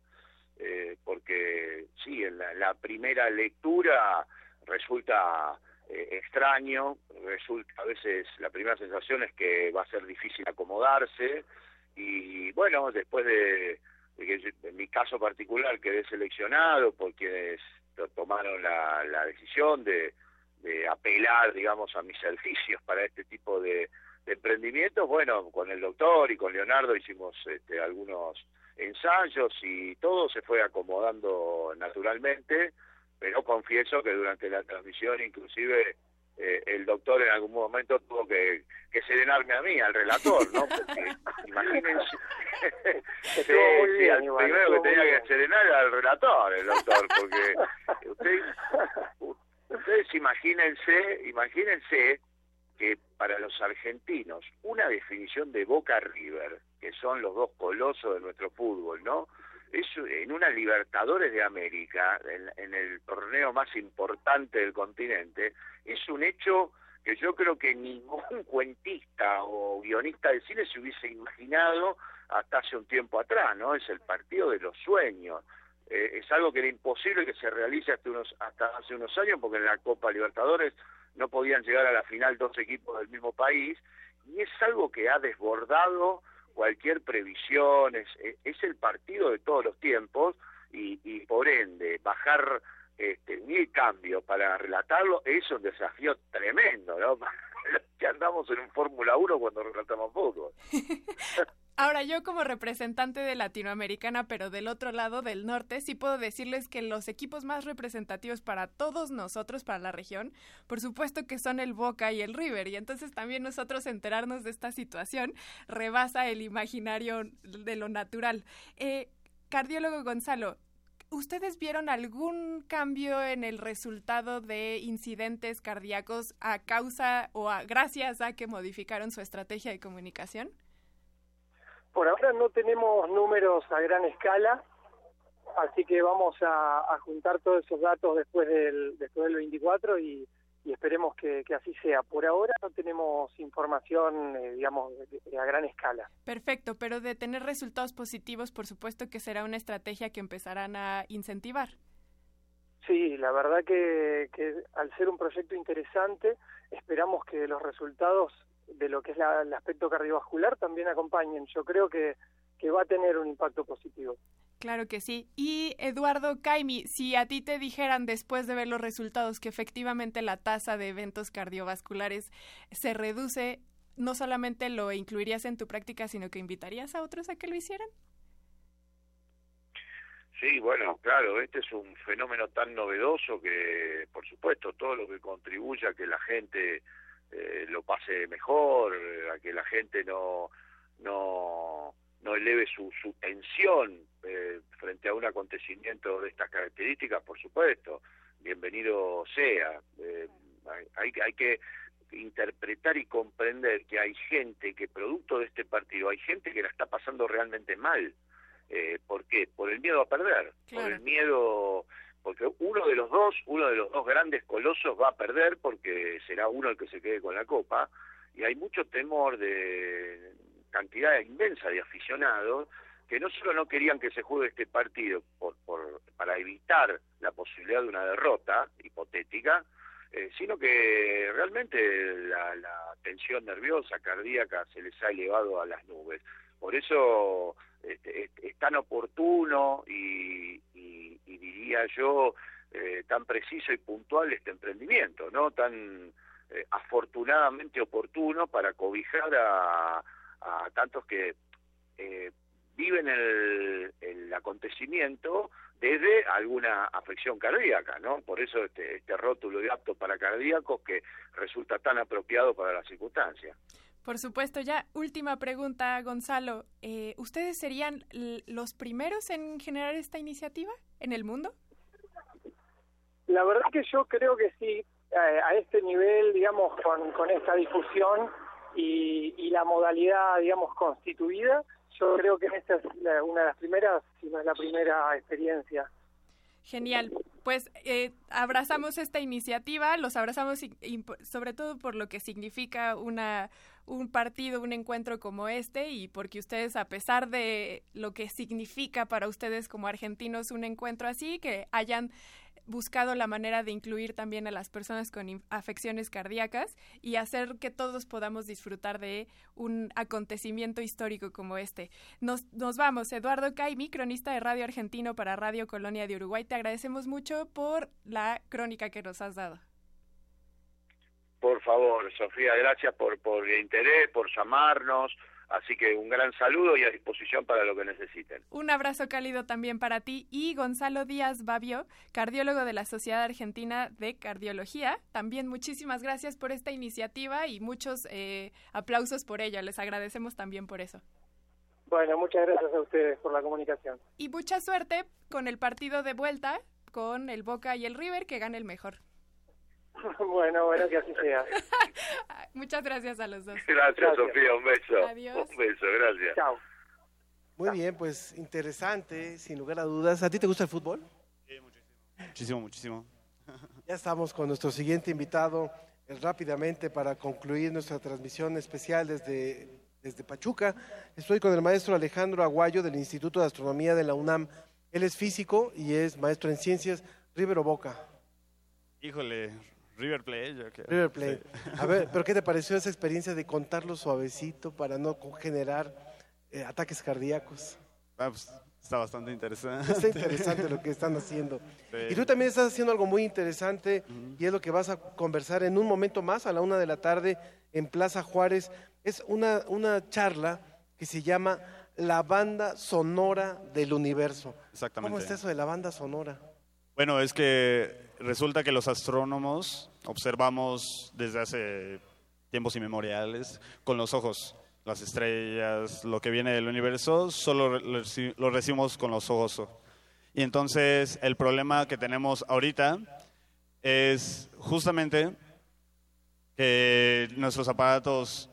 eh, porque sí, en la, primera lectura resulta eh, extraño, resulta a veces la primera sensación es que va a ser difícil acomodarse y bueno, después de, de que en mi caso particular quedé seleccionado por quienes to- tomaron la, la decisión de, de apelar, digamos, a mis servicios para este tipo de, de emprendimientos, bueno, con el doctor y con Leonardo hicimos este, algunos ensayos y todo se fue acomodando naturalmente, pero confieso que durante la transmisión inclusive eh, el doctor en algún momento tuvo que, que serenarme a mí, al relator, ¿no? Porque imagínense, sí, muy sí, bien, al primero que tenía bien. que serenar era al relator, el doctor, porque usted, ustedes imagínense, imagínense que para los argentinos una definición de Boca River, que son los dos colosos de nuestro fútbol, ¿no? Es en una Libertadores de América, en, el torneo más importante del continente, es un hecho que yo creo que ningún cuentista o guionista de cine se hubiese imaginado hasta hace un tiempo atrás, ¿no? Es el partido de los sueños. Eh, es algo que era imposible que se realice hasta, unos, hasta hace unos años, porque en la Copa Libertadores no podían llegar a la final dos equipos del mismo país, y es algo que ha desbordado cualquier previsión, es, es el partido de todos los tiempos, y, y por ende, bajar este, mil cambios para relatarlo es un desafío tremendo, ¿no? que andamos en un Fórmula 1 cuando relatamos fútbol. Ahora, yo como representante de Latinoamericana, pero del otro lado del norte, sí puedo decirles que los equipos más representativos para todos nosotros, para la región, por supuesto que son el Boca y el River. Y entonces también nosotros enterarnos de esta situación rebasa el imaginario de lo natural. Eh, cardiólogo Gonzalo, ¿Ustedes vieron algún cambio en el resultado de incidentes cardíacos a causa o a, gracias a que modificaron su estrategia de comunicación? Por ahora no tenemos números a gran escala, así que vamos a, juntar todos esos datos después del, después del 24 y, y esperemos que, que así sea. Por ahora no tenemos información, eh, digamos, a gran escala. Perfecto, pero de tener resultados positivos, por supuesto que será una estrategia que empezarán a incentivar. Sí, la verdad que, que al ser un proyecto interesante, esperamos que los resultados de lo que es la- el aspecto cardiovascular también acompañen. Yo creo que, que va a tener un impacto positivo. Claro que sí. Y Eduardo Caimi, si a ti te dijeran después de ver los resultados que efectivamente la tasa de eventos cardiovasculares se reduce, no solamente lo incluirías en tu práctica, sino que invitarías a otros a que lo hicieran. Sí, bueno, claro, este es un fenómeno tan novedoso que, por supuesto, todo lo que contribuye a que la gente eh, lo pase mejor, a que la gente no no no eleve su, su tensión eh, frente a un acontecimiento de estas características, por supuesto, bienvenido sea. Eh, hay, hay, hay que interpretar y comprender que hay gente que producto de este partido, hay gente que la está pasando realmente mal. Eh, ¿Por qué? Por el miedo a perder, por el miedo, porque uno de los dos, uno de los dos grandes colosos va a perder porque será uno el que se quede con la copa y hay mucho temor de cantidad inmensa de aficionados que no solo no querían que se juegue este partido por, por, para evitar la posibilidad de una derrota hipotética, eh, sino que realmente la, tensión nerviosa, cardíaca, se les ha elevado a las nubes. Por eso este, es, tan oportuno y, diría yo eh, tan preciso y puntual este emprendimiento, no tan eh, afortunadamente oportuno para cobijar a, tantos que viven el, el acontecimiento desde alguna afección cardíaca, ¿no? Por eso este, este rótulo de apto para cardíacos que resulta tan apropiado para las circunstancias. Por supuesto, ya última pregunta, Gonzalo. Eh, ¿Ustedes serían l- los primeros en generar esta iniciativa en el mundo? La verdad que yo creo que sí, eh, a este nivel, digamos, con, con esta difusión y, y la modalidad, digamos, constituida, creo que esta es una de las primeras, si no es la primera experiencia. Genial. Pues eh, abrazamos esta iniciativa, los abrazamos sobre todo por lo que significa una un partido, un encuentro como este y porque ustedes a pesar de lo que significa para ustedes como argentinos un encuentro así, que hayan buscado la manera de incluir también a las personas con afecciones cardíacas y hacer que todos podamos disfrutar de un acontecimiento histórico como este. Nos, nos vamos. Eduardo Caimi, cronista de Radio Argentino para Radio Colonia de Uruguay, te agradecemos mucho por la crónica que nos has dado. Por favor, Sofía, gracias por, por el interés, por llamarnos. Así que un gran saludo y a disposición para lo que necesiten. Un abrazo cálido también para ti y Gonzalo Díaz Babio, cardiólogo de la Sociedad Argentina de Cardiología. También muchísimas gracias por esta iniciativa y muchos eh, aplausos por ella. Les agradecemos también por eso. Bueno, muchas gracias a ustedes por la comunicación. Y mucha suerte con el partido de vuelta, con el Boca y el River, que gane el mejor. bueno, bueno, que así sea. Muchas gracias a los dos. Gracias, Sofía, un beso. Adiós. Un beso, gracias. Chao. Muy bien, pues interesante, sin lugar a dudas. ¿A ti te gusta el fútbol? Muchísimo, muchísimo. Ya estamos con nuestro siguiente invitado eh, rápidamente para concluir nuestra transmisión especial desde, desde Pachuca. Estoy con el maestro Alejandro Aguayo del Instituto de Astronomía de la UNAM. Él es físico y es maestro en ciencias. River o Boca. Híjole, River Plate. yo creo. River Plate. Sí. A ver, pero ¿qué te pareció esa experiencia de contarlo suavecito para no generar eh, ataques cardíacos? Ah, pues, está bastante interesante. Está interesante lo que están haciendo. Sí. Y tú también estás haciendo algo muy interesante y es lo que vas a conversar en un momento más a la una de la tarde en Plaza Juárez. Es una, una charla que se llama La banda sonora del universo. Exactamente. ¿Cómo está eso de la banda sonora? Bueno, es que resulta que los astrónomos observamos desde hace tiempos inmemoriales con los ojos las estrellas, lo que viene del universo, solo lo recibimos con los ojos. Y entonces el problema que tenemos ahorita es justamente que nuestros aparatos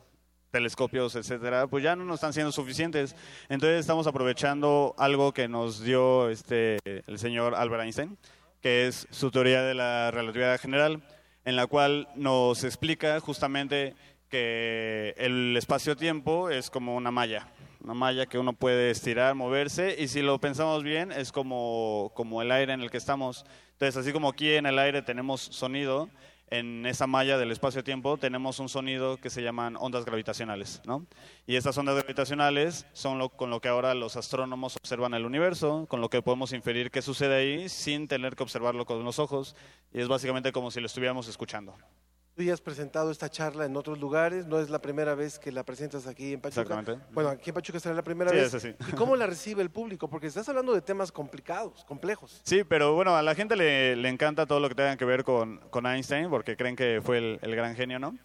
telescopios, etcétera, pues ya no nos están siendo suficientes. Entonces estamos aprovechando algo que nos dio este el señor Albert Einstein, que es su teoría de la relatividad general, en la cual nos explica justamente que el espacio-tiempo es como una malla, una malla que uno puede estirar, moverse, y si lo pensamos bien, es como, como el aire en el que estamos. Entonces, así como aquí en el aire tenemos sonido, en esa malla del espacio-tiempo tenemos un sonido que se llaman ondas gravitacionales, ¿no? Y estas ondas gravitacionales son con lo que ahora los astrónomos observan el universo, con lo que podemos inferir qué sucede ahí sin tener que observarlo con los ojos, y es básicamente como si lo estuviéramos escuchando. Tú ya has presentado esta charla en otros lugares, no es la primera vez que la presentas aquí en Pachuca. Exactamente. Bueno, aquí en Pachuca será la primera Sí, vez. ese sí. ¿Y cómo la recibe el público? Porque estás hablando de temas complicados, complejos. Sí, pero bueno, a la gente le, le encanta todo lo que tenga que ver con, con Einstein, porque creen que fue el, el gran genio, ¿no?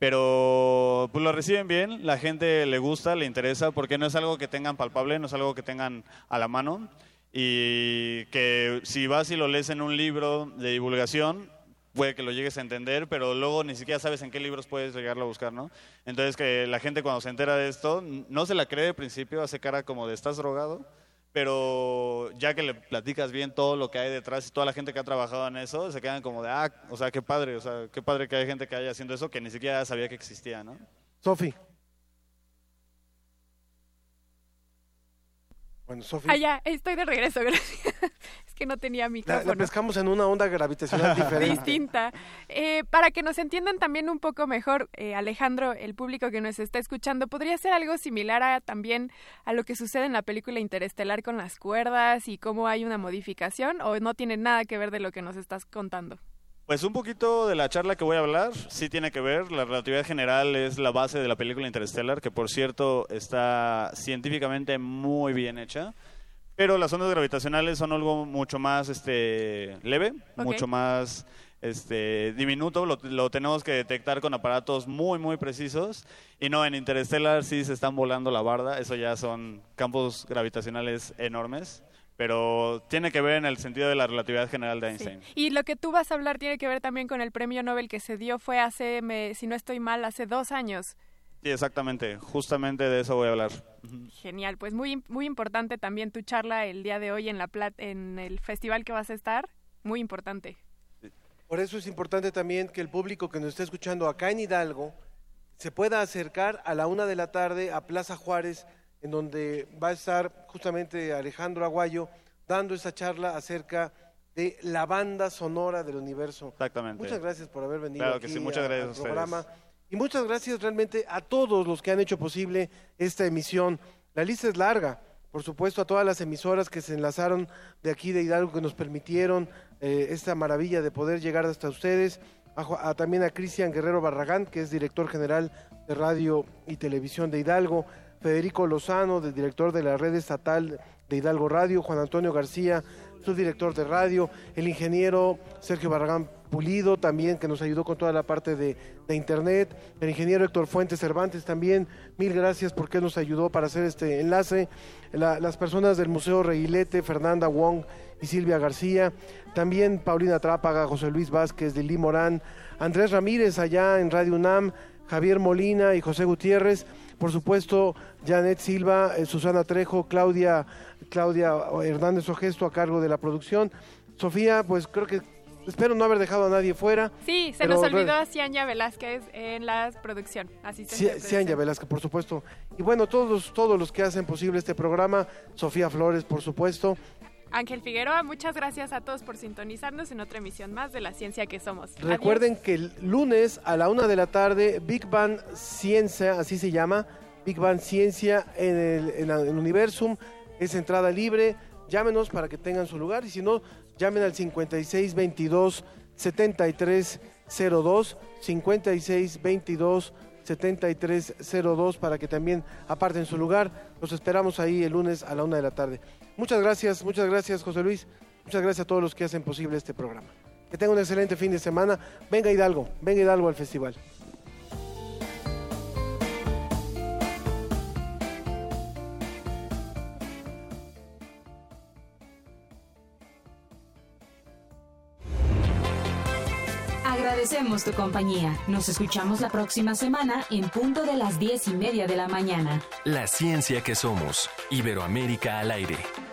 Pero pues lo reciben bien, la gente le gusta, le interesa, porque no es algo que tengan palpable, no es algo que tengan a la mano, y que si vas y lo lees en un libro de divulgación, puede que lo llegues a entender, pero luego ni siquiera sabes en qué libros puedes llegarlo a buscar, ¿no? Entonces que la gente cuando se entera de esto, no se la cree al principio, hace cara como de estás drogado, pero ya que le platicas bien todo lo que hay detrás y toda la gente que ha trabajado en eso, se quedan como de, ah, o sea, qué padre, o sea, qué padre que hay gente que haya haciendo eso que ni siquiera sabía que existía, ¿no? Sofi. Bueno, Sofi. Ah, ya, estoy de regreso, gracias. es que no tenía La, micrófono. la pescamos en una onda gravitacional diferente. distinta. Eh, para que nos entiendan también un poco mejor, eh, Alejandro, el público que nos está escuchando, ¿podría ser algo similar a, también a lo que sucede en la película Interestelar con las cuerdas y cómo hay una modificación o no tiene nada que ver de lo que nos estás contando? Pues un poquito de la charla que voy a hablar, sí tiene que ver. La relatividad general es la base de la película Interstellar, que por cierto está científicamente muy bien hecha. Pero las ondas gravitacionales son algo mucho más este, leve, mucho más este, diminuto. Lo, lo tenemos que detectar con aparatos muy, muy precisos. Y no, en Interstellar sí se están volando la barda. Eso ya son campos gravitacionales enormes. Pero tiene que ver en el sentido de la relatividad general de Einstein. Y lo que tú vas a hablar tiene que ver también con el premio Nobel que se dio, fue hace, me- si no estoy mal, hace dos años. Sí, exactamente. Justamente de eso voy a hablar. Genial, pues muy, muy importante también tu charla el día de hoy en, la plat en el festival que vas a estar, muy importante. Por eso es importante también que el público que nos está escuchando acá en Hidalgo se pueda acercar a la una de la tarde a Plaza Juárez, en donde va a estar justamente Alejandro Aguayo dando esta charla acerca de la banda sonora del universo. Exactamente. Muchas gracias por haber venido Claro aquí que sí, muchas a- gracias al a programa. Y muchas gracias realmente a todos los que han hecho posible esta emisión. La lista es larga, por supuesto, a todas las emisoras que se enlazaron de aquí de Hidalgo, que nos permitieron eh, esta maravilla de poder llegar hasta ustedes. A- también a Cristian Guerrero Barragán, que es director general de Radio y Televisión de Hidalgo. Federico Lozano, del director de la red estatal de Hidalgo Radio. Juan Antonio García, subdirector de radio. El ingeniero Sergio Barragán Pulido también, que nos ayudó con toda la parte de, de internet. El ingeniero Héctor Fuentes Cervantes también, mil gracias porque nos ayudó para hacer este enlace. La- las personas del Museo Reguilete, Fernanda Wong y Silvia García. También Paulina Trápaga, José Luis Vázquez, Lili Morán, Andrés Ramírez allá en Radio UNAM, Javier Molina y José Gutiérrez. Por supuesto, Janet Silva, eh, Susana Trejo, Claudia, Claudia Hernández Ogesto a cargo de la producción. Sofía, pues creo que espero no haber dejado a nadie fuera. Sí, se nos olvidó a Cianya Velázquez en la producción, asistente. Cianya Velázquez, por supuesto. Y bueno, todos, todos los que hacen posible este programa, Sofía Flores, por supuesto. Ángel Figueroa, muchas gracias a todos por sintonizarnos en otra emisión más de La Ciencia que Somos. Adiós. Recuerden que el lunes a la una de la tarde, Big Bang Ciencia, así se llama, Big Bang Ciencia en el, en en Universum, es entrada libre. Llámenos para que tengan su lugar y si no, llamen al 5622 7302, 5622 7302 para que también aparten su lugar. Los esperamos ahí el lunes a la una de la tarde. Muchas gracias, muchas gracias José Luis, muchas gracias a todos los que hacen posible este programa. Que tengan un excelente fin de semana. Venga Hidalgo, venga Hidalgo al festival. Agradecemos tu compañía. Nos escuchamos la próxima semana en punto de las diez y media de la mañana. La ciencia que somos. Iberoamérica al aire.